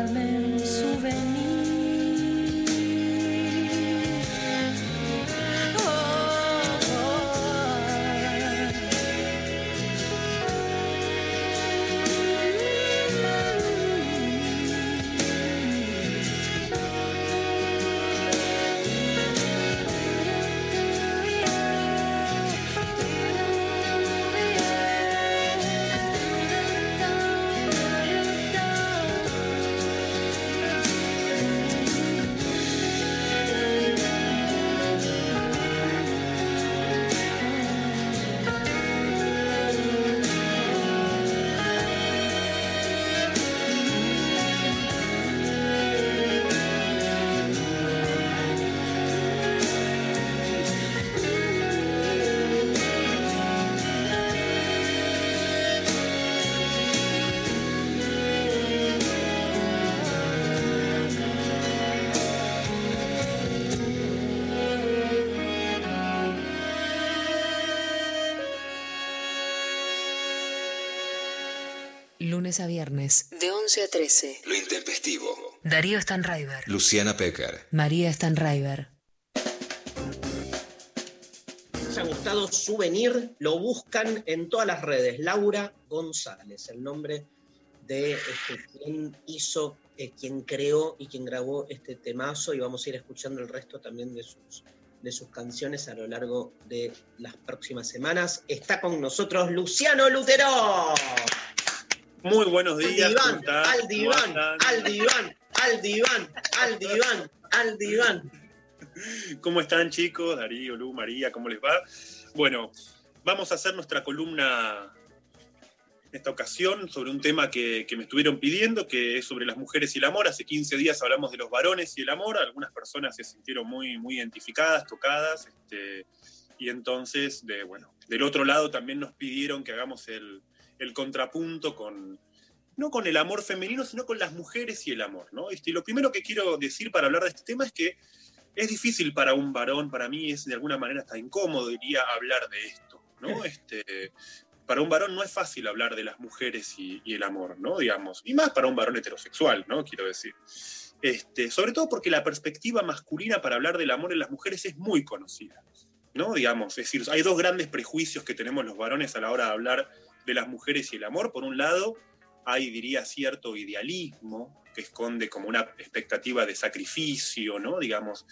Lunes a viernes, de 11 a 13. Lo intempestivo. Darío Stanraiver. Luciana Pecker. María Stanraiver. les ha gustado Souvenir, lo buscan en todas las redes. Laura González, el nombre de este, quien hizo, eh, quien creó y quien grabó este temazo. Y vamos a ir escuchando el resto también de sus, de sus canciones a lo largo de las próximas semanas. Está con nosotros Luciano Lutero. Muy buenos días. Al ¿cómo diván, al ¿Cómo diván, al diván, al diván, al diván, al diván. [laughs] ¿Cómo están chicos? Darío, Lu, María, ¿cómo les va? Bueno, vamos a hacer nuestra columna en esta ocasión sobre un tema que, que me estuvieron pidiendo, que es sobre las mujeres y el amor. Hace 15 días hablamos de los varones y el amor. Algunas personas se sintieron muy, muy identificadas, tocadas. este, y entonces, de, bueno, del otro lado también nos pidieron que hagamos el, el contrapunto con, no con el amor femenino, sino con las mujeres y el amor, ¿no? Este, y lo primero que quiero decir para hablar de este tema es que es difícil para un varón, para mí es de alguna manera hasta incómodo, diría, hablar de esto, ¿no? Este, para un varón no es fácil hablar de las mujeres y, y el amor, ¿no? Digamos, y más para un varón heterosexual, ¿no? Quiero decir. Este, sobre todo porque la perspectiva masculina para hablar del amor en las mujeres es muy conocida, ¿no? Digamos, es decir, hay dos grandes prejuicios que tenemos los varones a la hora de hablar de las mujeres y el amor. Por un lado, hay, diría, cierto idealismo que esconde como una expectativa de sacrificio, ¿no? Digamos,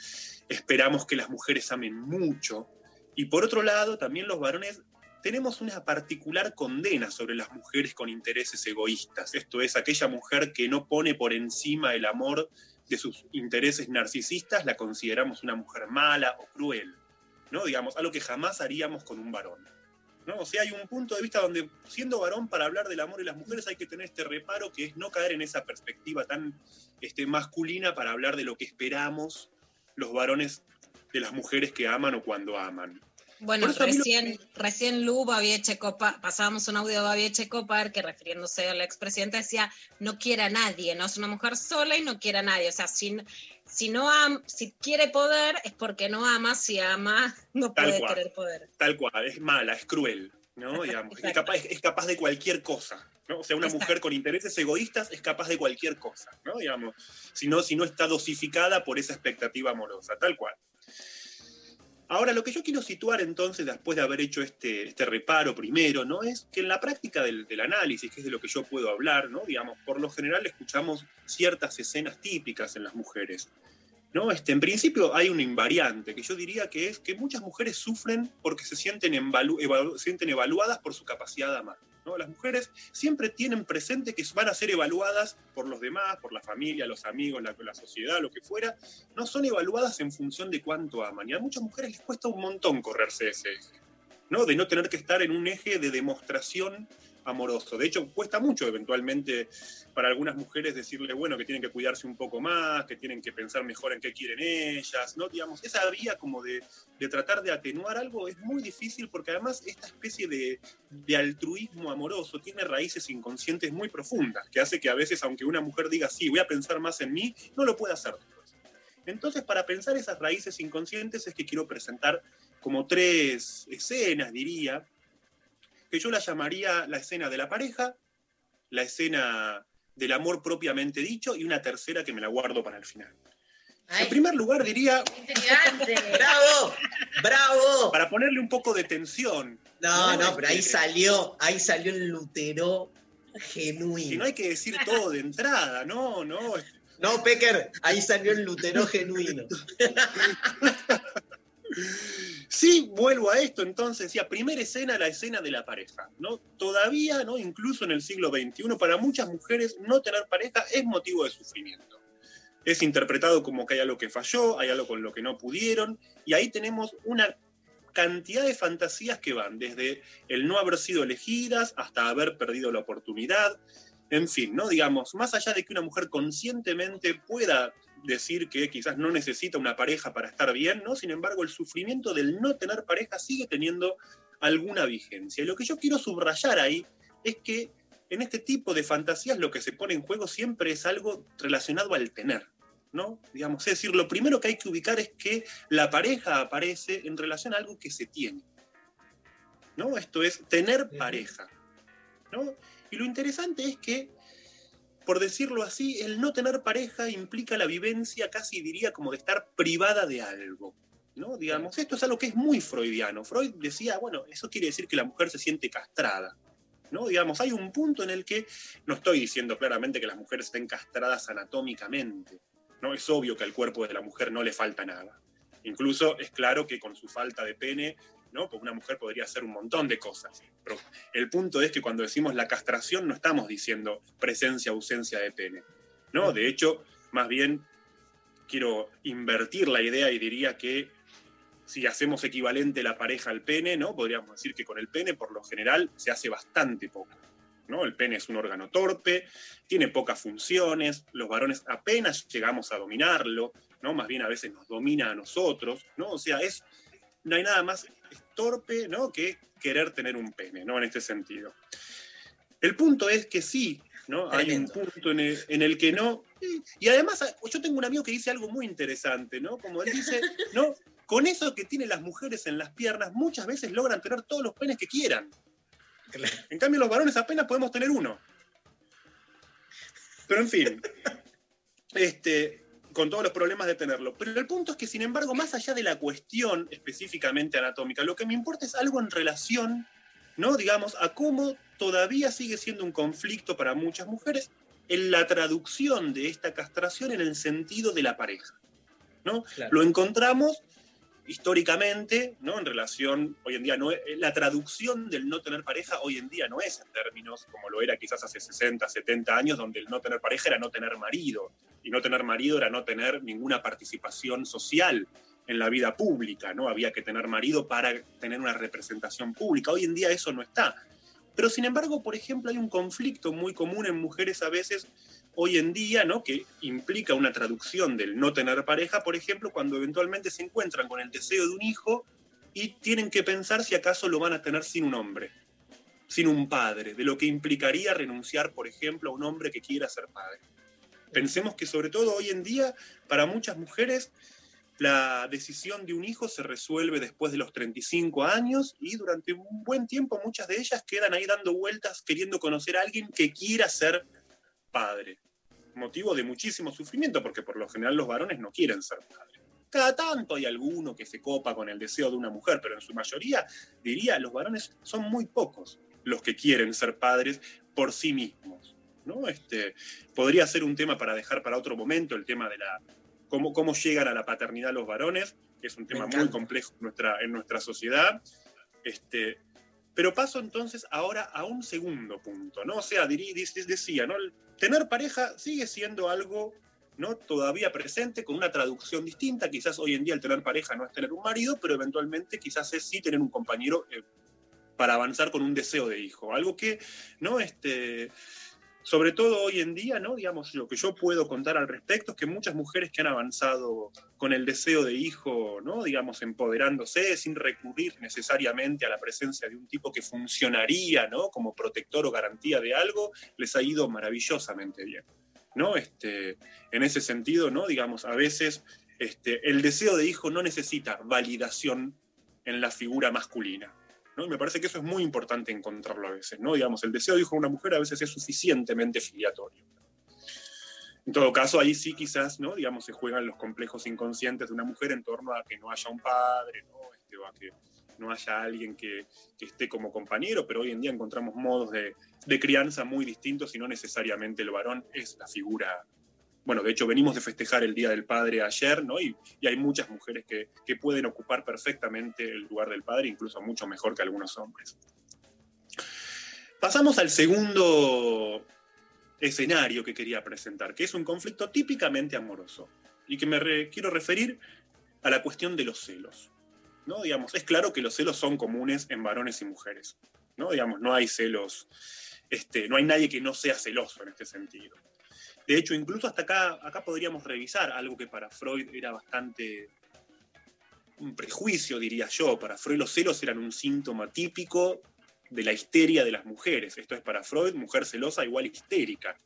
esperamos que las mujeres amen mucho. Y por otro lado, también los varones tenemos una particular condena sobre las mujeres con intereses egoístas. Esto es, aquella mujer que no pone por encima el amor de sus intereses narcisistas, la consideramos una mujer mala o cruel, ¿no? Digamos, algo que jamás haríamos con un varón. ¿No? O sea, hay un punto de vista donde, siendo varón, para hablar del amor y las mujeres hay que tener este reparo que es no caer en esa perspectiva tan este, masculina para hablar de lo que esperamos los varones de las mujeres que aman o cuando aman. Bueno, a mí lo recién, recién Lu Babieche-Copar, pasábamos un audio de Babieche-Copar que refiriéndose al expresidente decía, no quiere a nadie, no es una mujer sola y no quiere a nadie. O sea, si, si, no am, si quiere poder es porque no ama, si ama no Tal puede cual. querer poder. Tal cual, es mala, es cruel, ¿no? [laughs] Digamos, es, capaz, es capaz de cualquier cosa, ¿no? O sea, una Exacto. mujer con intereses egoístas es capaz de cualquier cosa, ¿no? Digamos, si no, si no está dosificada por esa expectativa amorosa, tal cual. Ahora, lo que yo quiero situar entonces, después de haber hecho este, este reparo primero, ¿no? Es que en la práctica del, del análisis, que es de lo que yo puedo hablar, ¿no? Digamos, por lo general escuchamos ciertas escenas típicas en las mujeres. ¿no? Este, en principio hay un invariante que yo diría que es que muchas mujeres sufren porque se sienten, envalu- evalu- sienten evaluadas por su capacidad de amar. Las mujeres siempre tienen presente que van a ser evaluadas por los demás, por la familia, los amigos, la, la sociedad, lo que fuera. No son evaluadas en función de cuánto aman. Y a muchas mujeres les cuesta un montón correrse ese eje. ¿no? De no tener que estar en un eje de demostración amoroso. De hecho, cuesta mucho eventualmente para algunas mujeres decirle, bueno, que tienen que cuidarse un poco más, que tienen que pensar mejor en qué quieren ellas, ¿no? Digamos, esa vía como de, tratar de atenuar algo es muy difícil porque además esta especie de, de altruismo amoroso tiene raíces inconscientes muy profundas, que hace que a veces, aunque una mujer diga, sí, voy a pensar más en mí, no lo pueda hacer. Entonces, para pensar esas raíces inconscientes es que quiero presentar como tres escenas, diría, que yo la llamaría la escena de la pareja, la escena del amor propiamente dicho y una tercera que me la guardo para el final. En primer lugar, diría. [laughs] ¡Bravo! ¡Bravo! Para ponerle un poco de tensión. No, no, pero ahí salió, ahí salió el Lutero genuino. Que no hay que decir todo de entrada, no, no. No, Pecker, ahí salió el Lutero genuino. [laughs] Sí, vuelvo a esto entonces, decía, primera escena, la escena de la pareja, ¿no? Todavía, ¿no? Incluso en el siglo XXI, para muchas mujeres no tener pareja es motivo de sufrimiento. Es interpretado como que hay algo que falló, hay algo con lo que no pudieron, y ahí tenemos una cantidad de fantasías que van desde el no haber sido elegidas hasta haber perdido la oportunidad, en fin, ¿no? Digamos, más allá de que una mujer conscientemente pueda decir que quizás no necesita una pareja para estar bien, ¿no? Sin embargo, el sufrimiento del no tener pareja sigue teniendo alguna vigencia. Y lo que yo quiero subrayar ahí es que en este tipo de fantasías lo que se pone en juego siempre es algo relacionado al tener, ¿no? Digamos, es decir, lo primero que hay que ubicar es que la pareja aparece en relación a algo que se tiene, ¿no? Esto es tener pareja, ¿no? Y lo interesante es que, por decirlo así, el no tener pareja implica la vivencia, casi diría, como de estar privada de algo. ¿no? Digamos, esto es algo que es muy freudiano. Freud decía, bueno, eso quiere decir que la mujer se siente castrada. ¿no? Digamos, hay un punto en el que no estoy diciendo claramente que las mujeres estén castradas anatómicamente. ¿no? Es obvio que al cuerpo de la mujer no le falta nada. Incluso es claro que con su falta de pene, ¿no? Una mujer podría hacer un montón de cosas. Pero el punto es que cuando decimos la castración no estamos diciendo presencia, ausencia de pene. ¿no? De hecho, más bien quiero invertir la idea y diría que si hacemos equivalente la pareja al pene, ¿no? Podríamos decir que con el pene, por lo general, se hace bastante poco. ¿no? El pene es un órgano torpe, tiene pocas funciones, los varones apenas llegamos a dominarlo, ¿no? Más bien a veces nos domina a nosotros, ¿no? O sea, es, no hay nada más torpe, ¿no? Que querer tener un pene, ¿no? En este sentido. El punto es que sí, ¿no? Hay un punto en el, en el que no. Y, y además, yo tengo un amigo que dice algo muy interesante, ¿no? Como él dice, ¿no? Con eso que tienen las mujeres en las piernas, muchas veces logran tener todos los penes que quieran. En cambio, los varones apenas podemos tener uno. Pero en fin, este, con todos los problemas de tenerlo. Pero el punto es que, sin embargo, más allá de la cuestión específicamente anatómica, lo que me importa es algo en relación, ¿no? Digamos, a cómo todavía sigue siendo un conflicto para muchas mujeres en la traducción de esta castración en el sentido de la pareja. ¿no? Lo encontramos históricamente, ¿no? En relación, hoy en día, no es- la traducción del no tener pareja hoy en día no es en términos como lo era quizás hace 60, 70 años, donde el no tener pareja era no tener marido, y no tener marido era no tener ninguna participación social en la vida pública, ¿no? Había que tener marido para tener una representación pública. Hoy en día eso no está. Pero sin embargo, por ejemplo, hay un conflicto muy común en mujeres a veces hoy en día, ¿no? Que implica una traducción del no tener pareja, por ejemplo, cuando eventualmente se encuentran con el deseo de un hijo y tienen que pensar si acaso lo van a tener sin un hombre, sin un padre, de lo que implicaría renunciar, por ejemplo, a un hombre que quiera ser padre. Pensemos que sobre todo hoy en día, para muchas mujeres, la decisión de un hijo se resuelve después de los 35 años y durante un buen tiempo muchas de ellas quedan ahí dando vueltas queriendo conocer a alguien que quiera ser padre. Motivo de muchísimo sufrimiento porque por lo general los varones no quieren ser padres. Cada tanto hay alguno que se copa con el deseo de una mujer, pero en su mayoría, diría, los varones son muy pocos los que quieren ser padres por sí mismos. ¿No? Este, podría ser un tema para dejar para otro momento, el tema de la, cómo, cómo llegan a la paternidad los varones, que es un tema muy complejo en nuestra, en nuestra sociedad. Este, pero paso entonces ahora a un segundo punto, ¿no? O sea, decía, ¿no? El tener pareja sigue siendo algo ¿no? todavía presente, con una traducción distinta. Quizás hoy en día el tener pareja no es tener un marido, pero eventualmente quizás es sí tener un compañero eh, para avanzar con un deseo de hijo. Algo que, ¿no? Este, sobre todo hoy en día, ¿no? Digamos, lo que yo puedo contar al respecto es que muchas mujeres que han avanzado con el deseo de hijo, ¿no? Digamos, empoderándose sin recurrir necesariamente a la presencia de un tipo que funcionaría, ¿no? Como protector o garantía de algo, les ha ido maravillosamente bien, ¿no? Este, en ese sentido, ¿no? Digamos, a veces Este, el deseo de hijo no necesita validación en la figura masculina. Y me parece que eso es muy importante encontrarlo a veces. ¿no? Digamos, el deseo de hijo de una mujer a veces es suficientemente filiatorio. En todo caso, ahí sí quizás, ¿no? digamos, se juegan los complejos inconscientes de una mujer en torno a que no haya un padre, ¿no? Este, o a que no haya alguien que, que esté como compañero, pero hoy en día encontramos modos de crianza muy distintos y no necesariamente el varón es la figura bueno, de hecho venimos de festejar el Día del Padre ayer, ¿no? Y, hay muchas mujeres que, pueden ocupar perfectamente el lugar del padre, incluso mucho mejor que algunos hombres. Pasamos al segundo escenario que quería presentar, que es un conflicto típicamente amoroso y que me quiero referir a la cuestión de los celos. ¿no? Digamos, es claro que los celos son comunes en varones y mujeres. ¿no? Digamos, no hay celos, este, no hay nadie que no sea celoso en este sentido. De hecho, incluso hasta acá, acá podríamos revisar algo que para Freud era bastante un prejuicio, diría yo. Para Freud los celos eran un síntoma típico de la histeria de las mujeres. Esto es para Freud, mujer celosa igual histérica.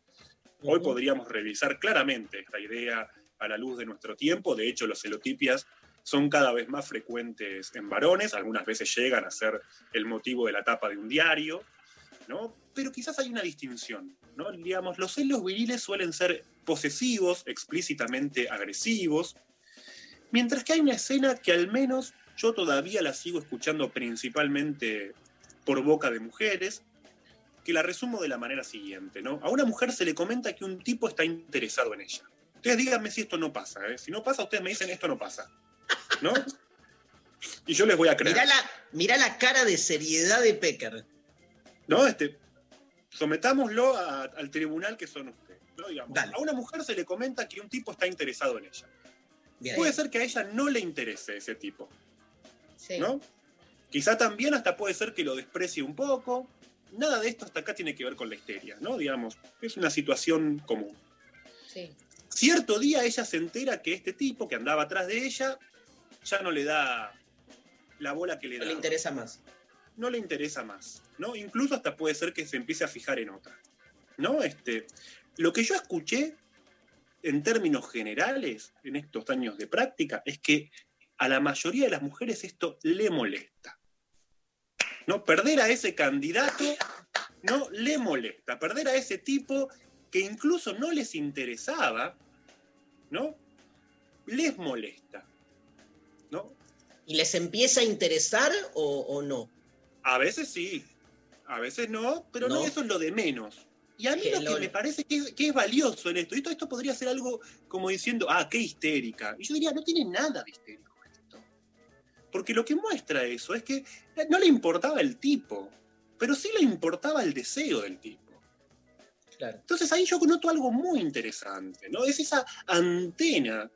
Hoy podríamos revisar claramente esta idea a la luz de nuestro tiempo. De hecho, los celotipias son cada vez más frecuentes en varones, algunas veces llegan a ser el motivo de la tapa de un diario, ¿no? Pero quizás hay una distinción, ¿no? Digamos, los celos viriles suelen ser posesivos, explícitamente agresivos, mientras que hay una escena que al menos yo todavía la sigo escuchando principalmente por boca de mujeres, que la resumo de la manera siguiente, ¿no? A una mujer se le comenta que un tipo está interesado en ella. Ustedes díganme si esto no pasa, ¿eh? Si no pasa, ustedes me dicen esto no pasa, ¿no? Y yo les voy a creer. Mirá la, mirá la cara de seriedad de Pecker. ¿no? Este, sometámoslo a, al tribunal que son ustedes. ¿no? Digamos, a una mujer se le comenta que un tipo está interesado en ella. Bien, puede ser que a ella no le interese ese tipo. Sí. ¿no? Quizá también hasta puede ser que lo desprecie un poco. Nada de esto hasta acá tiene que ver con la histeria, ¿no? Digamos, es una situación común. Sí. Cierto día ella se entera que este tipo que andaba atrás de ella ya no le da la bola que le da. No le interesa más no le interesa más, ¿no? Incluso hasta puede ser que se empiece a fijar en otra, ¿no? Este, lo que yo escuché en términos generales en estos años de práctica es que a la mayoría de las mujeres esto le molesta. ¿No? Perder a ese candidato no le molesta, perder a ese tipo que incluso no les interesaba, ¿no? Les molesta. ¿No? ¿Y les empieza a interesar o, o no? A veces sí, a veces no, pero no, no eso es lo de menos. Y a mí lo que me parece que es, que es, valioso en esto, esto, esto podría ser algo como diciendo, ah, qué histérica. Y yo diría, no tiene nada de histérico esto. Porque lo que muestra eso es que no le importaba el tipo, pero sí le importaba el deseo del tipo. Claro. Entonces ahí yo noto algo muy interesante, ¿no? Es esa antena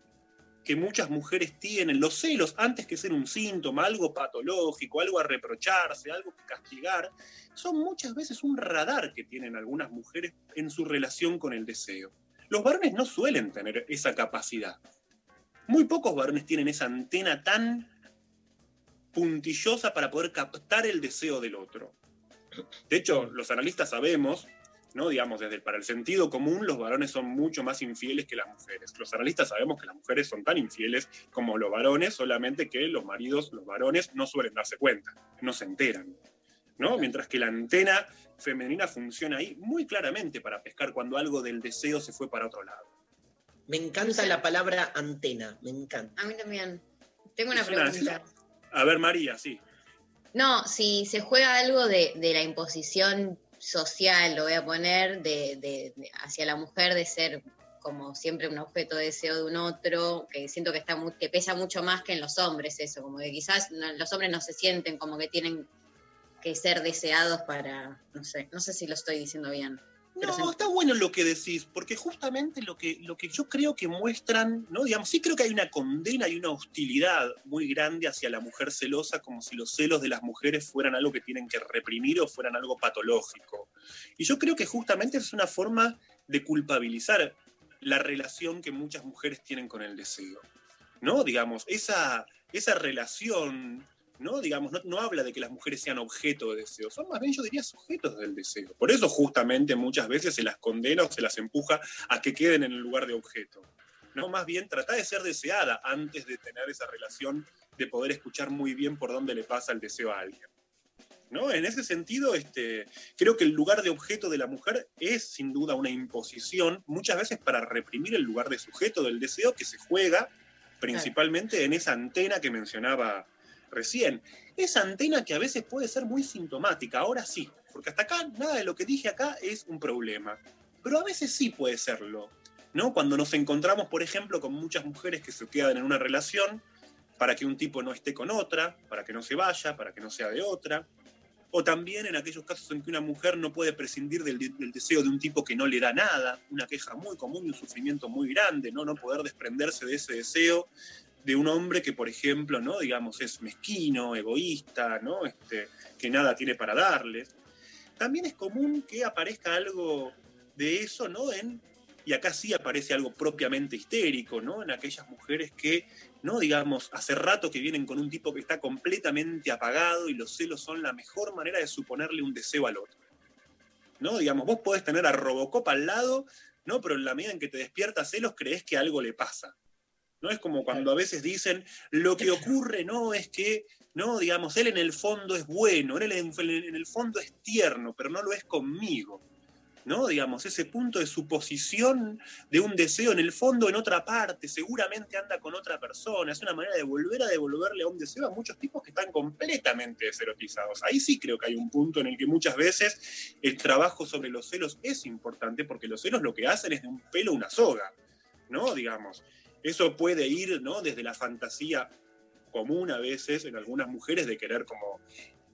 que muchas mujeres tienen, los celos, antes que ser un síntoma, algo patológico, algo a reprocharse, algo que castigar, son muchas veces un radar que tienen algunas mujeres en su relación con el deseo. Los varones no suelen tener esa capacidad. Muy pocos varones tienen esa antena tan puntillosa para poder captar el deseo del otro. De hecho, los analistas sabemos ¿no? Digamos, desde para el sentido común, los varones son mucho más infieles que las mujeres. Los analistas sabemos que las mujeres son tan infieles como los varones, solamente que los maridos, los varones, no suelen darse cuenta, no se enteran. ¿no? Mientras que la antena femenina funciona ahí muy claramente para pescar cuando algo del deseo se fue para otro lado. Me encanta la palabra antena, me encanta. A mí también. Tengo una pregunta. A ver, María, sí. No, si se juega algo de, de la imposición social, lo voy a poner, de, de, hacia la mujer de ser como siempre un objeto de deseo de un otro, que siento que, está muy, que pesa mucho más que en los hombres eso, como que quizás no, los hombres no se sienten como que tienen que ser deseados para, no sé, no sé si lo estoy diciendo bien. No, está bueno lo que decís, porque justamente lo que, lo que yo creo que muestran, ¿no? Digamos, sí creo que hay una condena y una hostilidad muy grande hacia la mujer celosa, como si los celos de las mujeres fueran algo que tienen que reprimir o fueran algo patológico. Y yo creo que justamente es una forma de culpabilizar la relación que muchas mujeres tienen con el deseo. ¿No? Digamos, esa, esa relación ¿no? Digamos, no, no, habla de que las mujeres sean objeto de deseo, son más bien, yo diría, sujetos del deseo. Por eso justamente muchas veces se las condena o se las empuja a que queden en el lugar de objeto. ¿no? Más bien trata de ser deseada antes de tener esa relación de poder escuchar muy bien por dónde le pasa el deseo a alguien. ¿No? En ese sentido, este, creo que el lugar de objeto de la mujer es sin duda una imposición, muchas veces para reprimir el lugar de sujeto del deseo que se juega principalmente en esa antena que mencionaba recién. Esa antena que a veces puede ser muy sintomática, ahora sí, porque hasta acá nada de lo que dije acá es un problema, pero a veces sí puede serlo. ¿no? Cuando nos encontramos, por ejemplo, con muchas mujeres que se quedan en una relación para que un tipo no esté con otra, para que no se vaya, para que no sea de otra, o también en aquellos casos en que una mujer no puede prescindir del, del deseo de un tipo que no le da nada, una queja muy común y un sufrimiento muy grande, ¿no? No poder desprenderse de ese deseo de un hombre que, por ejemplo, ¿no? digamos, es mezquino, egoísta, ¿no? Este, que nada tiene para darles. También es común que aparezca algo de eso, ¿no? En, y acá sí aparece algo propiamente histérico, ¿no? En aquellas mujeres que, ¿no? Digamos, hace rato que vienen con un tipo que está completamente apagado y los celos son la mejor manera de suponerle un deseo al otro. ¿No? Digamos, vos podés tener a Robocop al lado, ¿no? Pero en la medida en que te despiertas celos, crees que algo le pasa. ¿No? Es como cuando a veces dicen, lo que ocurre, ¿no? Es que, ¿no? Digamos, él en el fondo es bueno, él en, el fondo es tierno, pero no lo es conmigo. ¿no? Digamos, ese punto de suposición de un deseo en el fondo en otra parte, seguramente anda con otra persona, es una manera de volver a devolverle a un deseo a muchos tipos que están completamente deserotizados. Ahí sí creo que hay un punto en el que muchas veces el trabajo sobre los celos es importante porque los celos lo que hacen es de un pelo una soga, ¿no? Digamos, eso puede ir, ¿no? Desde la fantasía común a veces en algunas mujeres de querer como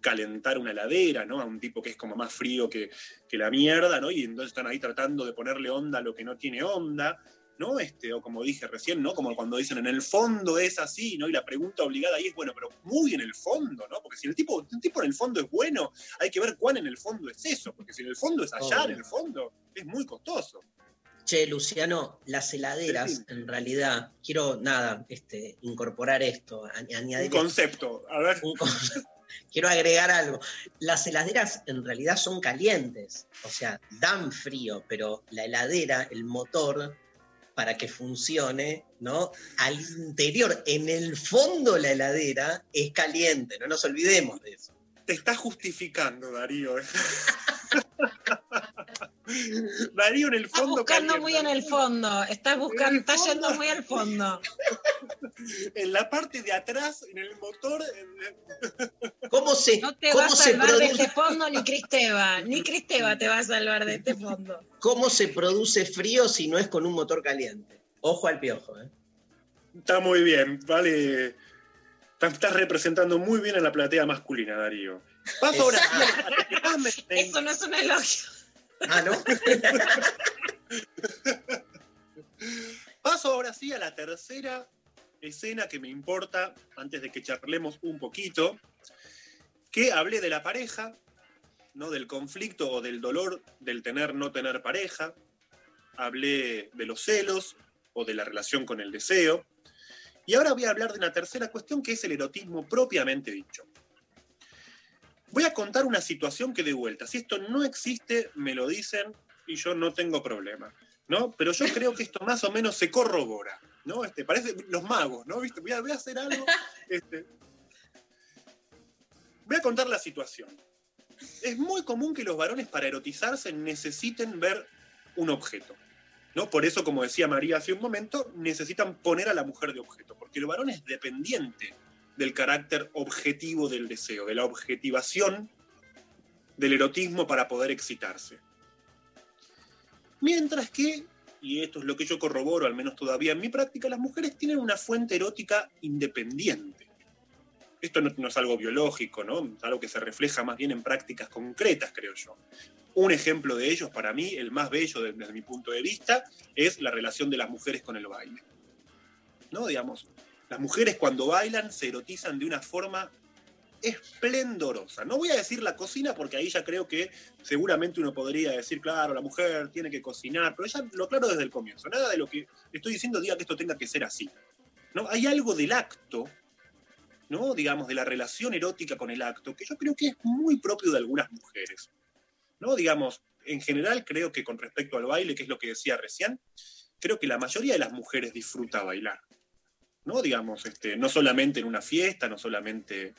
calentar una heladera, ¿no? A un tipo que es como más frío que, que, la mierda, ¿no? Y entonces están ahí tratando de ponerle onda a lo que no tiene onda, ¿no? Este, o como dije recién, ¿no? Como cuando dicen en el fondo es así, ¿no? Y la pregunta obligada ahí es, bueno, pero muy en el fondo, ¿no? Porque si el tipo, un tipo en el fondo es bueno, hay que ver cuán en el fondo es eso, porque si en el fondo es allá, oh. en el fondo, es muy costoso. Che, Luciano, las heladeras, sí. en realidad, quiero, nada, este, incorporar esto, añadir... Un concepto, a ver. Un concepto [laughs] quiero agregar algo. Las heladeras en realidad son calientes, o sea, dan frío, pero la heladera, el motor, para que funcione, ¿no? Al interior, en el fondo la heladera es caliente, no nos olvidemos de eso. Te estás justificando, Darío. [laughs] Darío en el fondo. Estás buscando muy en el fondo. Estás buscando, estás yendo muy al fondo. [laughs] en la parte de atrás, en el motor. [laughs] ¿Cómo se No te cómo va a salvar de este fondo ni Cristeva. Ni [laughs] Cristeva te va a salvar de este fondo. ¿Cómo se produce frío si no es con un motor caliente? Ojo al piojo, ¿eh? Está muy bien, vale. Estás representando muy bien a la platea masculina, Darío. Paso ahora Eso no es un elogio. Ah, ¿no? [laughs] Paso ahora sí a la tercera escena que me importa, antes de que charlemos un poquito, que hablé de la pareja, ¿no? del conflicto o del dolor del tener no tener pareja, hablé de los celos o de la relación con el deseo, y ahora voy a hablar de una tercera cuestión que es el erotismo propiamente dicho. Voy a contar una situación que de vuelta, si esto no existe, me lo dicen y yo no tengo problema. ¿no? Pero yo creo que esto más o menos se corrobora, ¿no? Este, parece los magos, ¿no? ¿Viste? Voy, a, voy a hacer algo. [laughs] este. Voy a contar la situación. Es muy común que los varones para erotizarse necesiten ver un objeto. ¿no? Por eso, como decía María hace un momento, necesitan poner a la mujer de objeto, porque el varón es dependiente del carácter objetivo del deseo, de la objetivación del erotismo para poder excitarse. Mientras que, y esto es lo que yo corroboro, al menos todavía en mi práctica, las mujeres tienen una fuente erótica independiente. Esto no, es algo biológico, ¿no? Es algo que se refleja más bien en prácticas concretas, creo yo. Un ejemplo de ellos, para mí, el más bello desde, desde mi punto de vista, es la relación de las mujeres con el baile. ¿No? Digamos, las mujeres cuando bailan se erotizan de una forma esplendorosa. No voy a decir la cocina porque ahí ya creo que seguramente uno podría decir, claro, la mujer tiene que cocinar, pero ya lo claro desde el comienzo. Nada de lo que estoy diciendo diga que esto tenga que ser así. ¿no? Hay algo del acto, ¿no? digamos, de la relación erótica con el acto, que yo creo que es muy propio de algunas mujeres. ¿no? Digamos, en general creo que con respecto al baile, que es lo que decía recién, creo que la mayoría de las mujeres disfruta bailar. ¿No? Digamos, este, no solamente en una fiesta, no solamente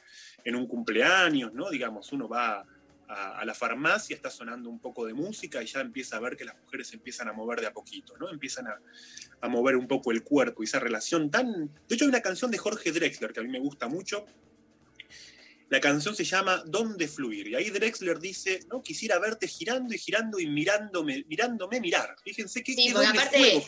en un cumpleaños, ¿no? Digamos, uno va a, la farmacia, está sonando un poco de música y ya empieza a ver que las mujeres empiezan a mover de a poquito, ¿no? Empiezan a, a mover un poco el cuerpo y esa relación tan... De hecho, hay una canción de Jorge Drexler que a mí me gusta mucho, la canción se llama ¿Dónde fluir? Y ahí Drexler dice, no, quisiera verte girando y girando y mirándome, mirándome mirar. Fíjense qué, Sí, qué porque aparte juego.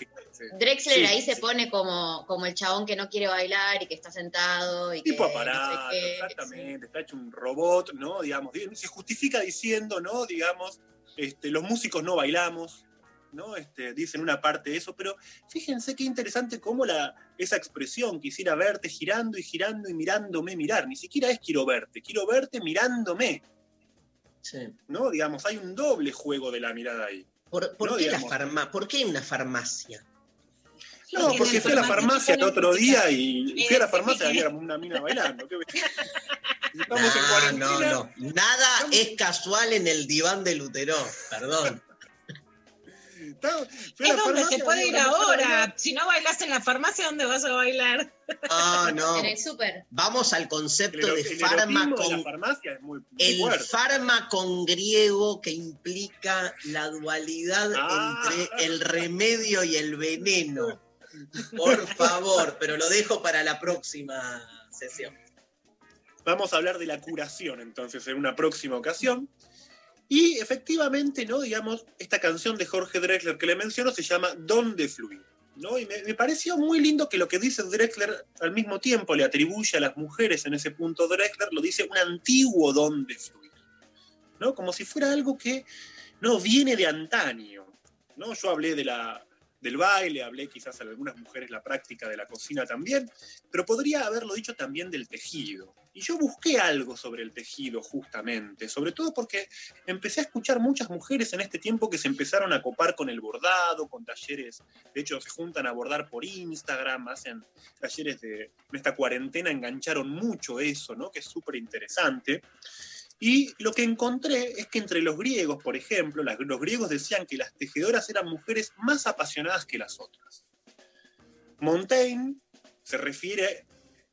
Drexler Sí, ahí sí, se pone como, como el chabón que no quiere bailar y que está sentado y Tipo que aparato, no sé qué. exactamente, está hecho un robot, ¿no? Digamos, se justifica diciendo, ¿no? Digamos, este, los músicos no bailamos, ¿no? Este, dicen una parte de eso, pero fíjense qué interesante cómo la, esa expresión, quisiera verte girando y girando y mirándome mirar, ni siquiera es quiero verte, quiero verte mirándome, Sí. ¿no? Digamos, hay un doble juego de la mirada ahí. ¿Por, por No, qué la farma- ¿Por qué una farmacia? No, Porque fui a la farmacia el otro día y fui a la farmacia y había una mina bailando. [laughs] Estamos en No, cuarentena. no, no. Nada es casual en el diván de Lutero, perdón. Fui a Es la donde farmacia, se puede ir ahora. Si no bailas en la farmacia, ¿dónde vas a bailar? Ah, no. [laughs] En el súper. Vamos al concepto El, de el farma erotismo de con la farmacia es muy, muy el fuerte. con griego que implica la dualidad Ah. entre el remedio y el veneno. Por favor, pero lo dejo para la próxima sesión. Vamos a hablar de la curación entonces en una próxima ocasión. Y efectivamente, ¿no? Digamos, esta canción de Jorge Drexler que le menciono se llama ¿Dónde fluir? ¿no? Y me, pareció muy lindo que lo que dice Drexler al mismo tiempo le atribuye a las mujeres en ese punto Drexler, lo dice un antiguo ¿Dónde fluir? ¿no? Como si fuera algo que no viene de antaño. ¿no? Yo hablé de la, del baile, hablé quizás a algunas mujeres la práctica de la cocina también, pero podría haberlo dicho también del tejido. Y yo busqué algo sobre el tejido justamente, sobre todo porque empecé a escuchar muchas mujeres en este tiempo que se empezaron a copar con el bordado, con talleres, de hecho se juntan a bordar por Instagram, hacen talleres de, en esta cuarentena engancharon mucho eso, ¿no? Que es súper interesante. Y lo que encontré es que entre los griegos, por ejemplo, los griegos decían que las tejedoras eran mujeres más apasionadas que las otras. Montaigne se refiere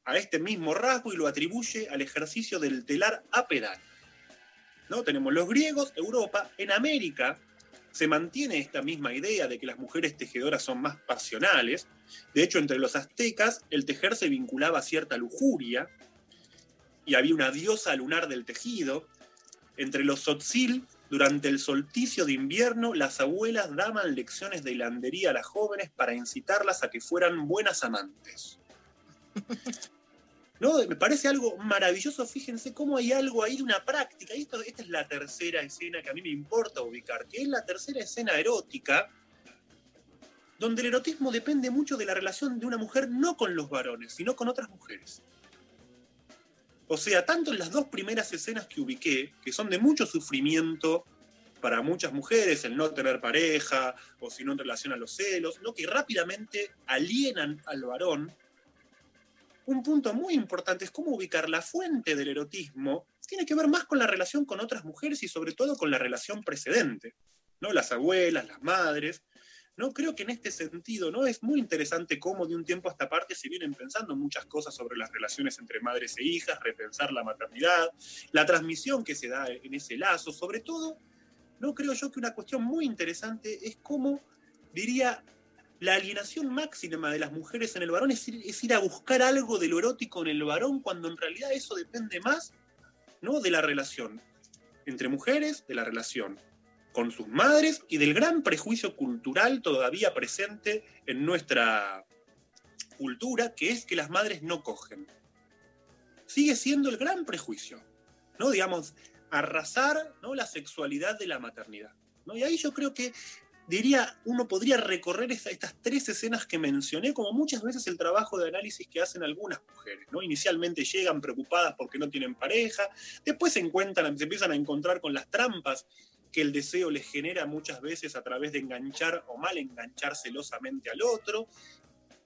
a este mismo rasgo y lo atribuye al ejercicio del telar a pedal. ¿No? Tenemos los griegos, Europa, en América se mantiene esta misma idea de que las mujeres tejedoras son más pasionales. De hecho, entre los aztecas, el tejer se vinculaba a cierta lujuria y había una diosa lunar del tejido. Entre los tzotzil, durante el solsticio de invierno, las abuelas daban lecciones de hilandería a las jóvenes para incitarlas a que fueran buenas amantes. [laughs] ¿No? Me parece algo maravilloso, fíjense cómo hay algo ahí de una práctica. Esto, esta es la tercera escena que a mí me importa ubicar, que es la tercera escena erótica, donde el erotismo depende mucho de la relación de una mujer no con los varones, sino con otras mujeres. O sea, tanto en las dos primeras escenas que ubiqué, que son de mucho sufrimiento para muchas mujeres, el no tener pareja, o si no en relación a los celos, ¿no? que rápidamente alienan al varón, un punto muy importante es cómo ubicar la fuente del erotismo, tiene que ver más con la relación con otras mujeres y sobre todo con la relación precedente, ¿no? Las abuelas, las madres. No creo que en este sentido, ¿no? Es muy interesante cómo de un tiempo a esta parte se vienen pensando muchas cosas sobre las relaciones entre madres e hijas, repensar la maternidad, la transmisión que se da en ese lazo, sobre todo, no creo yo que una cuestión muy interesante es cómo, diría, la alienación máxima de las mujeres en el varón es ir, es ir a buscar algo de lo erótico en el varón cuando en realidad eso depende más ¿no? de la relación entre mujeres, de la relación con sus madres y del gran prejuicio cultural todavía presente en nuestra cultura, que es que las madres no cogen. Sigue siendo el gran prejuicio, ¿no? Digamos, arrasar ¿no? la sexualidad de la maternidad. ¿no? Y ahí yo creo que diría, uno podría recorrer esta- estas tres escenas que mencioné, como muchas veces el trabajo de análisis que hacen algunas mujeres, ¿no? Inicialmente llegan preocupadas porque no tienen pareja, después se encuentran, se empiezan a encontrar con las trampas que el deseo les genera muchas veces a través de enganchar o mal enganchar celosamente al otro,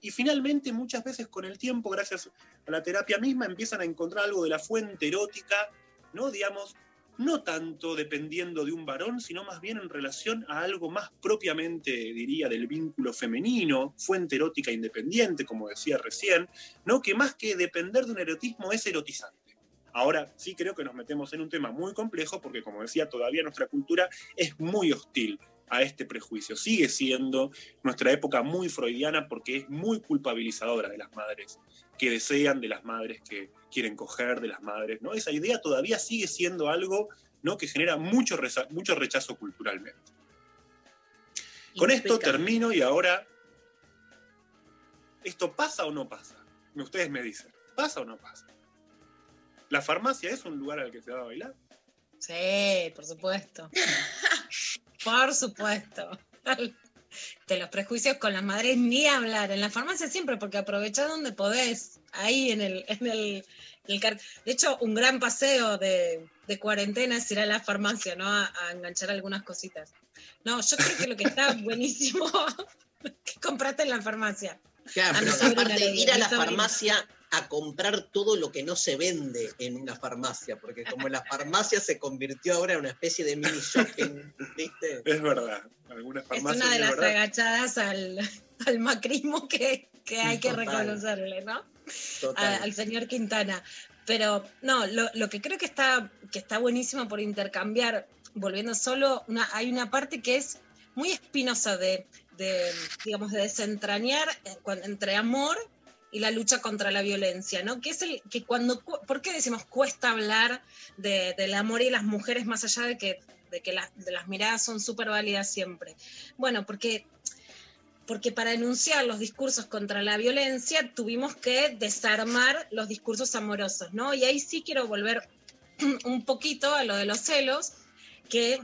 y finalmente muchas veces con el tiempo, gracias a la terapia misma, empiezan a encontrar algo de la fuente erótica, ¿no? Digamos, no tanto dependiendo de un varón, sino más bien en relación a algo más propiamente, diría, del vínculo femenino, fuente erótica independiente, como decía recién, ¿no? que más que depender de un erotismo es erotizante. Ahora sí creo que nos metemos en un tema muy complejo porque, como decía, todavía nuestra cultura es muy hostil a este prejuicio. Sigue siendo nuestra época muy freudiana porque es muy culpabilizadora de las madres que desean, de las madres que quieren coger, de las madres. ¿no? Esa idea todavía sigue siendo algo ¿no? que genera mucho, reza- mucho rechazo culturalmente. Con esto termino y ahora, ¿esto pasa o no pasa? Ustedes me dicen, ¿pasa o no pasa? ¿La farmacia es un lugar al que se va a bailar? Sí, por supuesto. [laughs] por supuesto. [laughs] De los prejuicios con las madres ni hablar. En la farmacia siempre, porque aprovechás donde podés. Ahí en el, en el, en el car- De hecho, un gran paseo de, de cuarentena es ir a la farmacia, ¿no? A, a enganchar algunas cositas. No, yo creo que lo que está [laughs] buenísimo que compraste en la farmacia. Claro, A mi pero sobrina aparte digo, ir a la sobrina. farmacia a comprar todo lo que no se vende en una farmacia, porque como la farmacia se convirtió ahora en una especie de mini shopping, ¿viste? Es verdad. Algunas Es farmacias una de es las verdad. agachadas al, al macrismo que, que hay que reconocerle, ¿no? Total. A- al señor Quintana. Pero no, lo, lo que creo que está, que está buenísimo por intercambiar, volviendo solo, una, hay una parte que es muy espinosa de, de, digamos, de desentrañar eh, entre amor y la lucha contra la violencia, ¿no? Que es el que cuando, cu- ¿por qué decimos cuesta hablar de- del amor y las mujeres más allá de que, de que las miradas son súper válidas siempre? Bueno, porque porque para enunciar los discursos contra la violencia tuvimos que desarmar los discursos amorosos, ¿no? Y ahí sí quiero volver [clears throat] un poquito a lo de los celos, que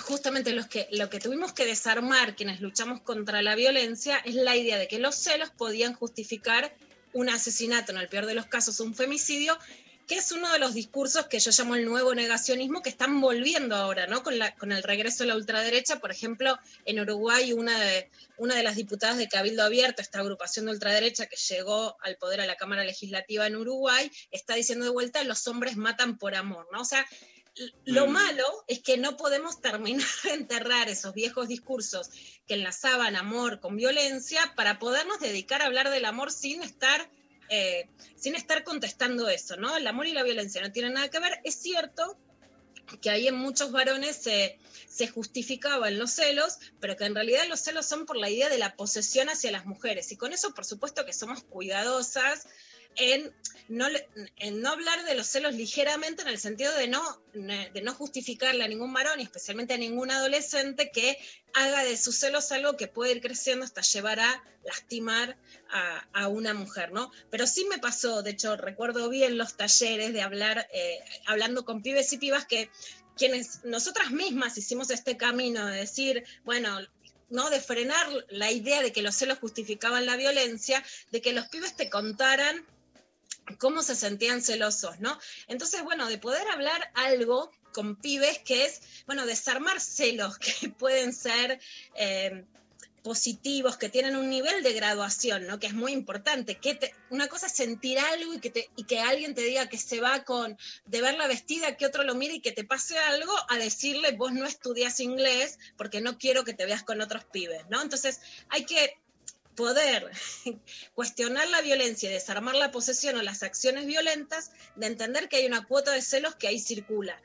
justamente los que, lo que tuvimos que desarmar quienes luchamos contra la violencia es la idea de que los celos podían justificar un asesinato, en el peor de los casos un femicidio, que es uno de los discursos que yo llamo el nuevo negacionismo que están volviendo ahora, ¿no? Con, la, con el regreso de la ultraderecha, por ejemplo, en Uruguay una de, una de las diputadas de Cabildo Abierto, esta agrupación de ultraderecha que llegó al poder a la Cámara Legislativa en Uruguay, está diciendo de vuelta los hombres matan por amor, ¿no? O sea, lo Mm. malo es que no podemos [laughs] terminar de enterrar esos viejos discursos que enlazaban amor con violencia para podernos dedicar a hablar del amor sin estar eh, sin estar contestando eso, ¿no? El amor y la violencia no tienen nada que ver. Es cierto que ahí en muchos varones se, se justificaban los celos, pero que en realidad los celos son por la idea de la posesión hacia las mujeres. Y con eso, por supuesto, que somos cuidadosas en no, en no hablar de los celos ligeramente en el sentido de no, de no justificarle a ningún varón y especialmente a ningún adolescente que haga de sus celos algo que puede ir creciendo hasta llevar a lastimar a, a una mujer, ¿no? Pero sí me pasó, de hecho, recuerdo bien los talleres de hablar, eh, hablando con pibes y pibas que quienes nosotras mismas hicimos este camino de decir, bueno, ¿no? De frenar la idea de que los celos justificaban la violencia, de que los pibes te contaran cómo se sentían celosos, ¿no? Entonces, bueno, de poder hablar algo con pibes que es, bueno, desarmar celos [laughs] que pueden ser eh, positivos, que tienen un nivel de graduación, ¿no? Que es muy importante. Que te- una cosa es sentir algo y que, te- y que alguien te diga que se va con, de verla vestida, que otro lo mire y que te pase algo, a decirle, vos no estudias inglés porque no quiero que te veas con otros pibes, ¿no? Entonces, hay que poder [laughs] cuestionar la violencia y desarmar la posesión o las acciones violentas, de entender que hay una cuota de celos que ahí circula.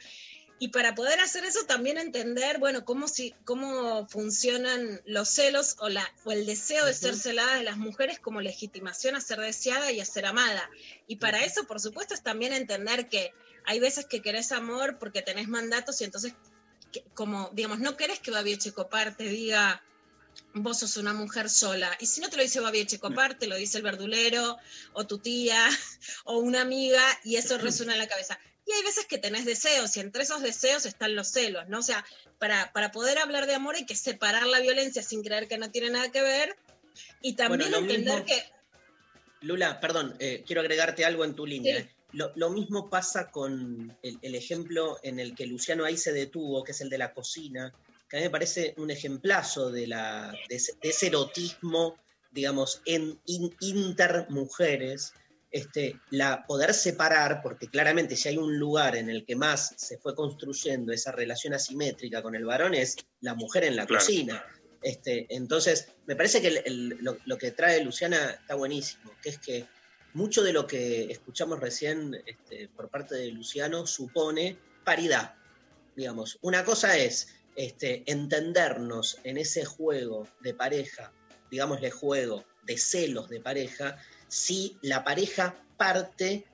Y para poder hacer eso también entender, bueno, cómo, si, cómo funcionan los celos o, la, o el deseo de ser celada de las mujeres como legitimación a ser deseada y a ser amada. Y para eso, por supuesto, es también entender que hay veces que querés amor porque tenés mandatos y entonces, que- como, digamos, no querés que Babi Echecopar te diga, vos sos una mujer sola. Y si no te lo dice Babi Echecopar, te lo dice el verdulero, o tu tía, [laughs] o una amiga, y eso resuena en la cabeza. Y hay veces que tenés deseos, y entre esos deseos están los celos, ¿no? O sea, para, para poder hablar de amor hay que separar la violencia sin creer que no tiene nada que ver, y también entender mismo- que... Lula, perdón, eh, quiero agregarte algo en tu línea. Sí. eh. Lo, lo mismo pasa con el, el ejemplo en el que Luciano ahí se detuvo, que es el de la cocina, que a mí me parece un ejemplazo de, la, de, ese, de ese erotismo, digamos, en in- intermujeres, este, la, poder separar, porque claramente si hay un lugar en el que más se fue construyendo esa relación asimétrica con el varón es la mujer en la Claro. cocina. Este, entonces, me parece que el- el- lo, lo que trae Luciana está buenísimo, que es que mucho de lo que escuchamos recién este, por parte de Luciano supone paridad. Digamos, una cosa es este, entendernos en ese juego de pareja, digámosle juego de celos de pareja, si la pareja parte,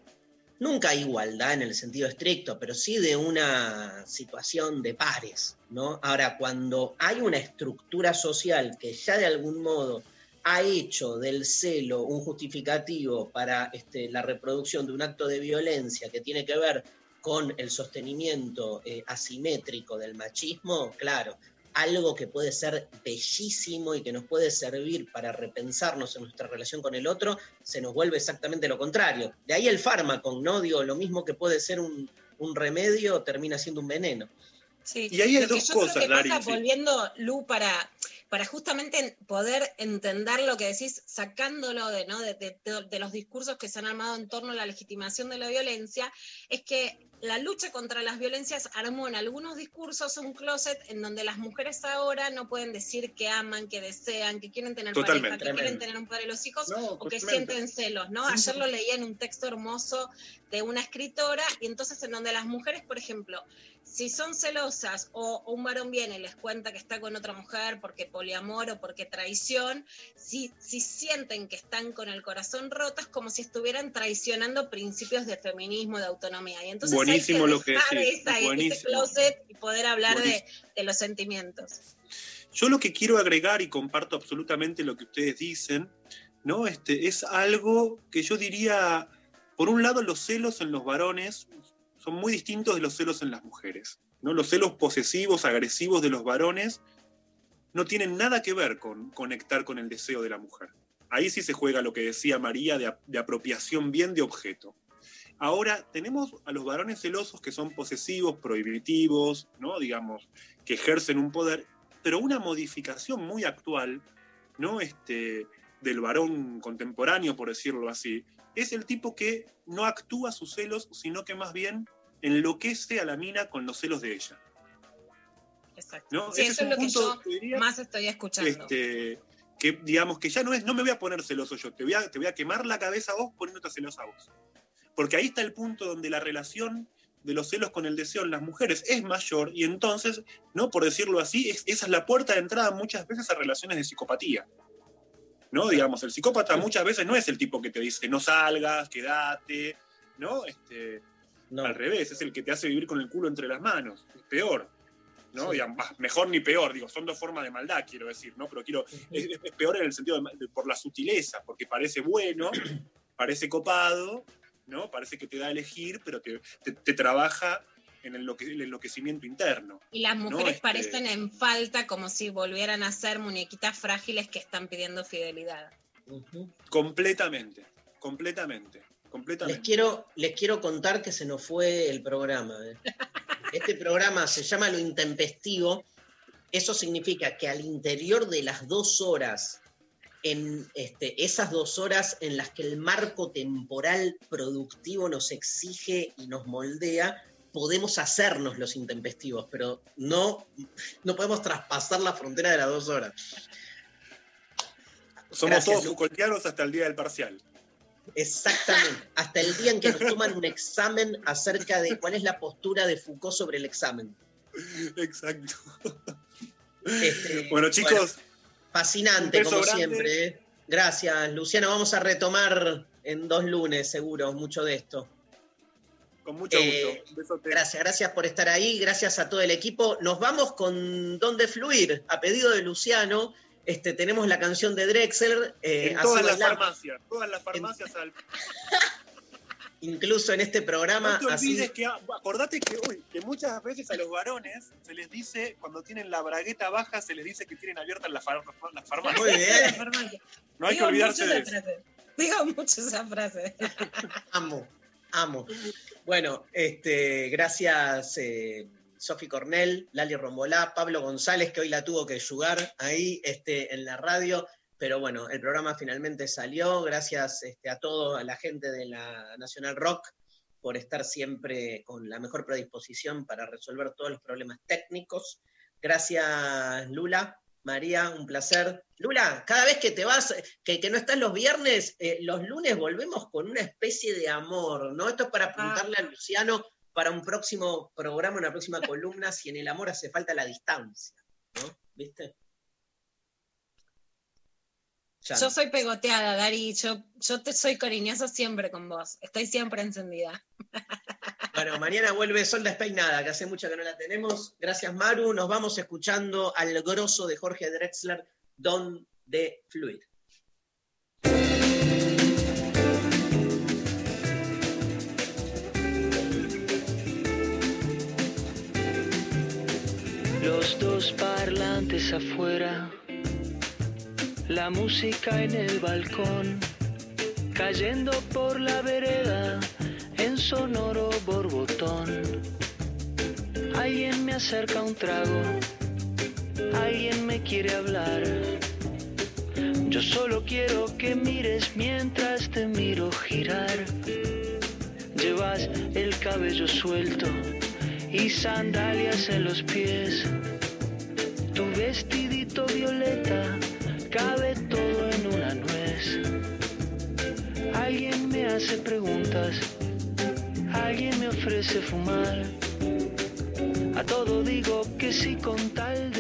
nunca hay igualdad en el sentido estricto, pero sí de una situación de pares, ¿no? Ahora, cuando hay una estructura social que ya de algún modo ha hecho del celo un justificativo para este, la reproducción de un acto de violencia que tiene que ver con el sostenimiento eh, asimétrico del machismo, claro, algo que puede ser bellísimo y que nos puede servir para repensarnos en nuestra relación con el otro, se nos vuelve exactamente lo contrario. De ahí el fármaco, ¿no? Digo, lo mismo que puede ser un, un remedio, termina siendo un veneno. Sí. Y ahí hay Lo que dos yo creo cosas, que pasa, Lari, sí. volviendo, Lu, para, para justamente poder entender lo que decís, sacándolo de, ¿no? de, de- de los discursos que se han armado en torno a la legitimación de la violencia, es que la lucha contra las violencias armó en algunos discursos un closet en donde las mujeres ahora no pueden decir que aman, que desean, que quieren tener Totalmente. pareja, que quieren tener un padre y los hijos, No, o que sienten celos, ¿no? Ayer lo leía en un texto hermoso de una escritora, y entonces en donde las mujeres, por ejemplo, si son celosas o, o un varón viene y les cuenta que está con otra mujer porque poliamor o porque traición, si, si sienten que están con el corazón roto, es como si estuvieran traicionando principios de feminismo, de autonomía. Y entonces Buenísimo hay que lo que decís, esa- ese closet y poder hablar de, de los sentimientos. Yo lo que quiero agregar, y comparto absolutamente lo que ustedes dicen, ¿no? Este, es algo que yo diría, por un lado, los celos en los varones son muy distintos de los celos en las mujeres. ¿no? Los celos posesivos, agresivos de los varones no tienen nada que ver con conectar con el deseo de la mujer. Ahí sí se juega lo que decía María de, de apropiación bien de objeto. Ahora, tenemos a los varones celosos que son posesivos, prohibitivos, ¿no? digamos, que ejercen un poder, pero una modificación muy actual, ¿no? Este, del varón contemporáneo, por decirlo así, es el tipo que no actúa sus celos, sino que más bien enloquece a la mina con los celos de ella. Exacto. ¿no? Sí, Ese eso es un lo que punto, yo te diría, más estoy escuchando. este, que digamos que ya no es, no me voy a poner celoso yo, te voy a, te voy a quemar la cabeza a vos poniéndote celosa a vos. Porque ahí está el punto donde la relación de los celos con el deseo en las mujeres es mayor y entonces, ¿no? Por decirlo así, es- esa es la puerta de entrada muchas veces a relaciones de psicopatía. ¿No? Digamos, el psicópata muchas veces no es el tipo que te dice no salgas, quédate, ¿no? Este, Al revés, es el que te hace vivir con el culo entre las manos. Es peor. ¿no? Sí. Digamos, mejor ni peor, digo, son dos formas de maldad, quiero decir, ¿no? Pero quiero, es, es peor en el sentido de, por la sutileza, porque parece bueno, [clears throat] parece copado, ¿no? Parece que te da a elegir, pero te, te- te trabaja en el, enloque- el enloquecimiento interno. Y las ¿no? mujeres Este, parecen en falta como si volvieran a ser muñequitas frágiles que están pidiendo fidelidad. Completamente, completamente, Les quiero, les quiero contar que se nos fue el programa. ¿eh? Este programa se llama Lo Intempestivo. Eso significa que al interior de las dos horas, en este, esas dos horas en las que el marco temporal productivo nos exige y nos moldea, podemos hacernos los intempestivos, pero no, no podemos traspasar la frontera de las dos horas. Somos Gracias, todos Lu. Foucaultianos hasta el día del parcial. Exactamente. Hasta el día en que nos toman un examen acerca de cuál es la postura de Foucault sobre el examen. Exacto. Este, Bueno, chicos, fascinante, como grande. siempre. ¿eh? Gracias, Luciano. Vamos a retomar en dos lunes, seguro, mucho de esto. con mucho Eh, gusto. Besote. Gracias, gracias por estar ahí. Gracias a todo el equipo. Nos vamos con Dónde Fluir. A pedido de Luciano, este, tenemos la canción de Drexler. eh, en todas las farmacias, todas las farmacias al [laughs] Incluso en este programa. No te así- olvides que, acordate que, uy, que muchas veces a los varones se les dice, cuando tienen la bragueta baja, se les dice que tienen abiertas las, far- las farmacias. Muy bien. No hay que olvidarse de eso. frase. Digo mucho esa frase. [laughs] Amo, amo. Bueno, este, gracias eh, Sofi Cornell, Lali Rombolá, Pablo González, que hoy la tuvo que jugar ahí este, en la radio. pero bueno, el programa finalmente salió. Gracias este, a toda la gente de la Nacional Rock por estar siempre con la mejor predisposición para resolver todos los problemas técnicos. Gracias, Lula. María, un placer. Lula, cada vez que te vas, que, que no estás los viernes, eh, los lunes volvemos con una especie de amor, ¿no? Esto es para apuntarle a Luciano para un próximo programa, una próxima columna, si en el amor hace falta la distancia, ¿no? ¿Viste? Yo soy pegoteada, Dari. Yo, yo te soy cariñosa siempre con vos. Estoy siempre encendida. [laughs] Bueno, mañana vuelve Sol Despeinada, que hace mucho que no la tenemos. Gracias, Maru. Nos vamos escuchando al grosso de Jorge Drexler, Don de Fluid. Los dos parlantes afuera, la música en el balcón, cayendo por la vereda en sonoro borbotón. Alguien me acerca un trago, alguien me quiere hablar. Yo solo quiero que mires mientras te miro girar. Llevas el cabello suelto y sandalias en los pies. Vestidito violeta cabe todo en una nuez. Alguien me hace preguntas, alguien me ofrece fumar. A todo digo que sí con tal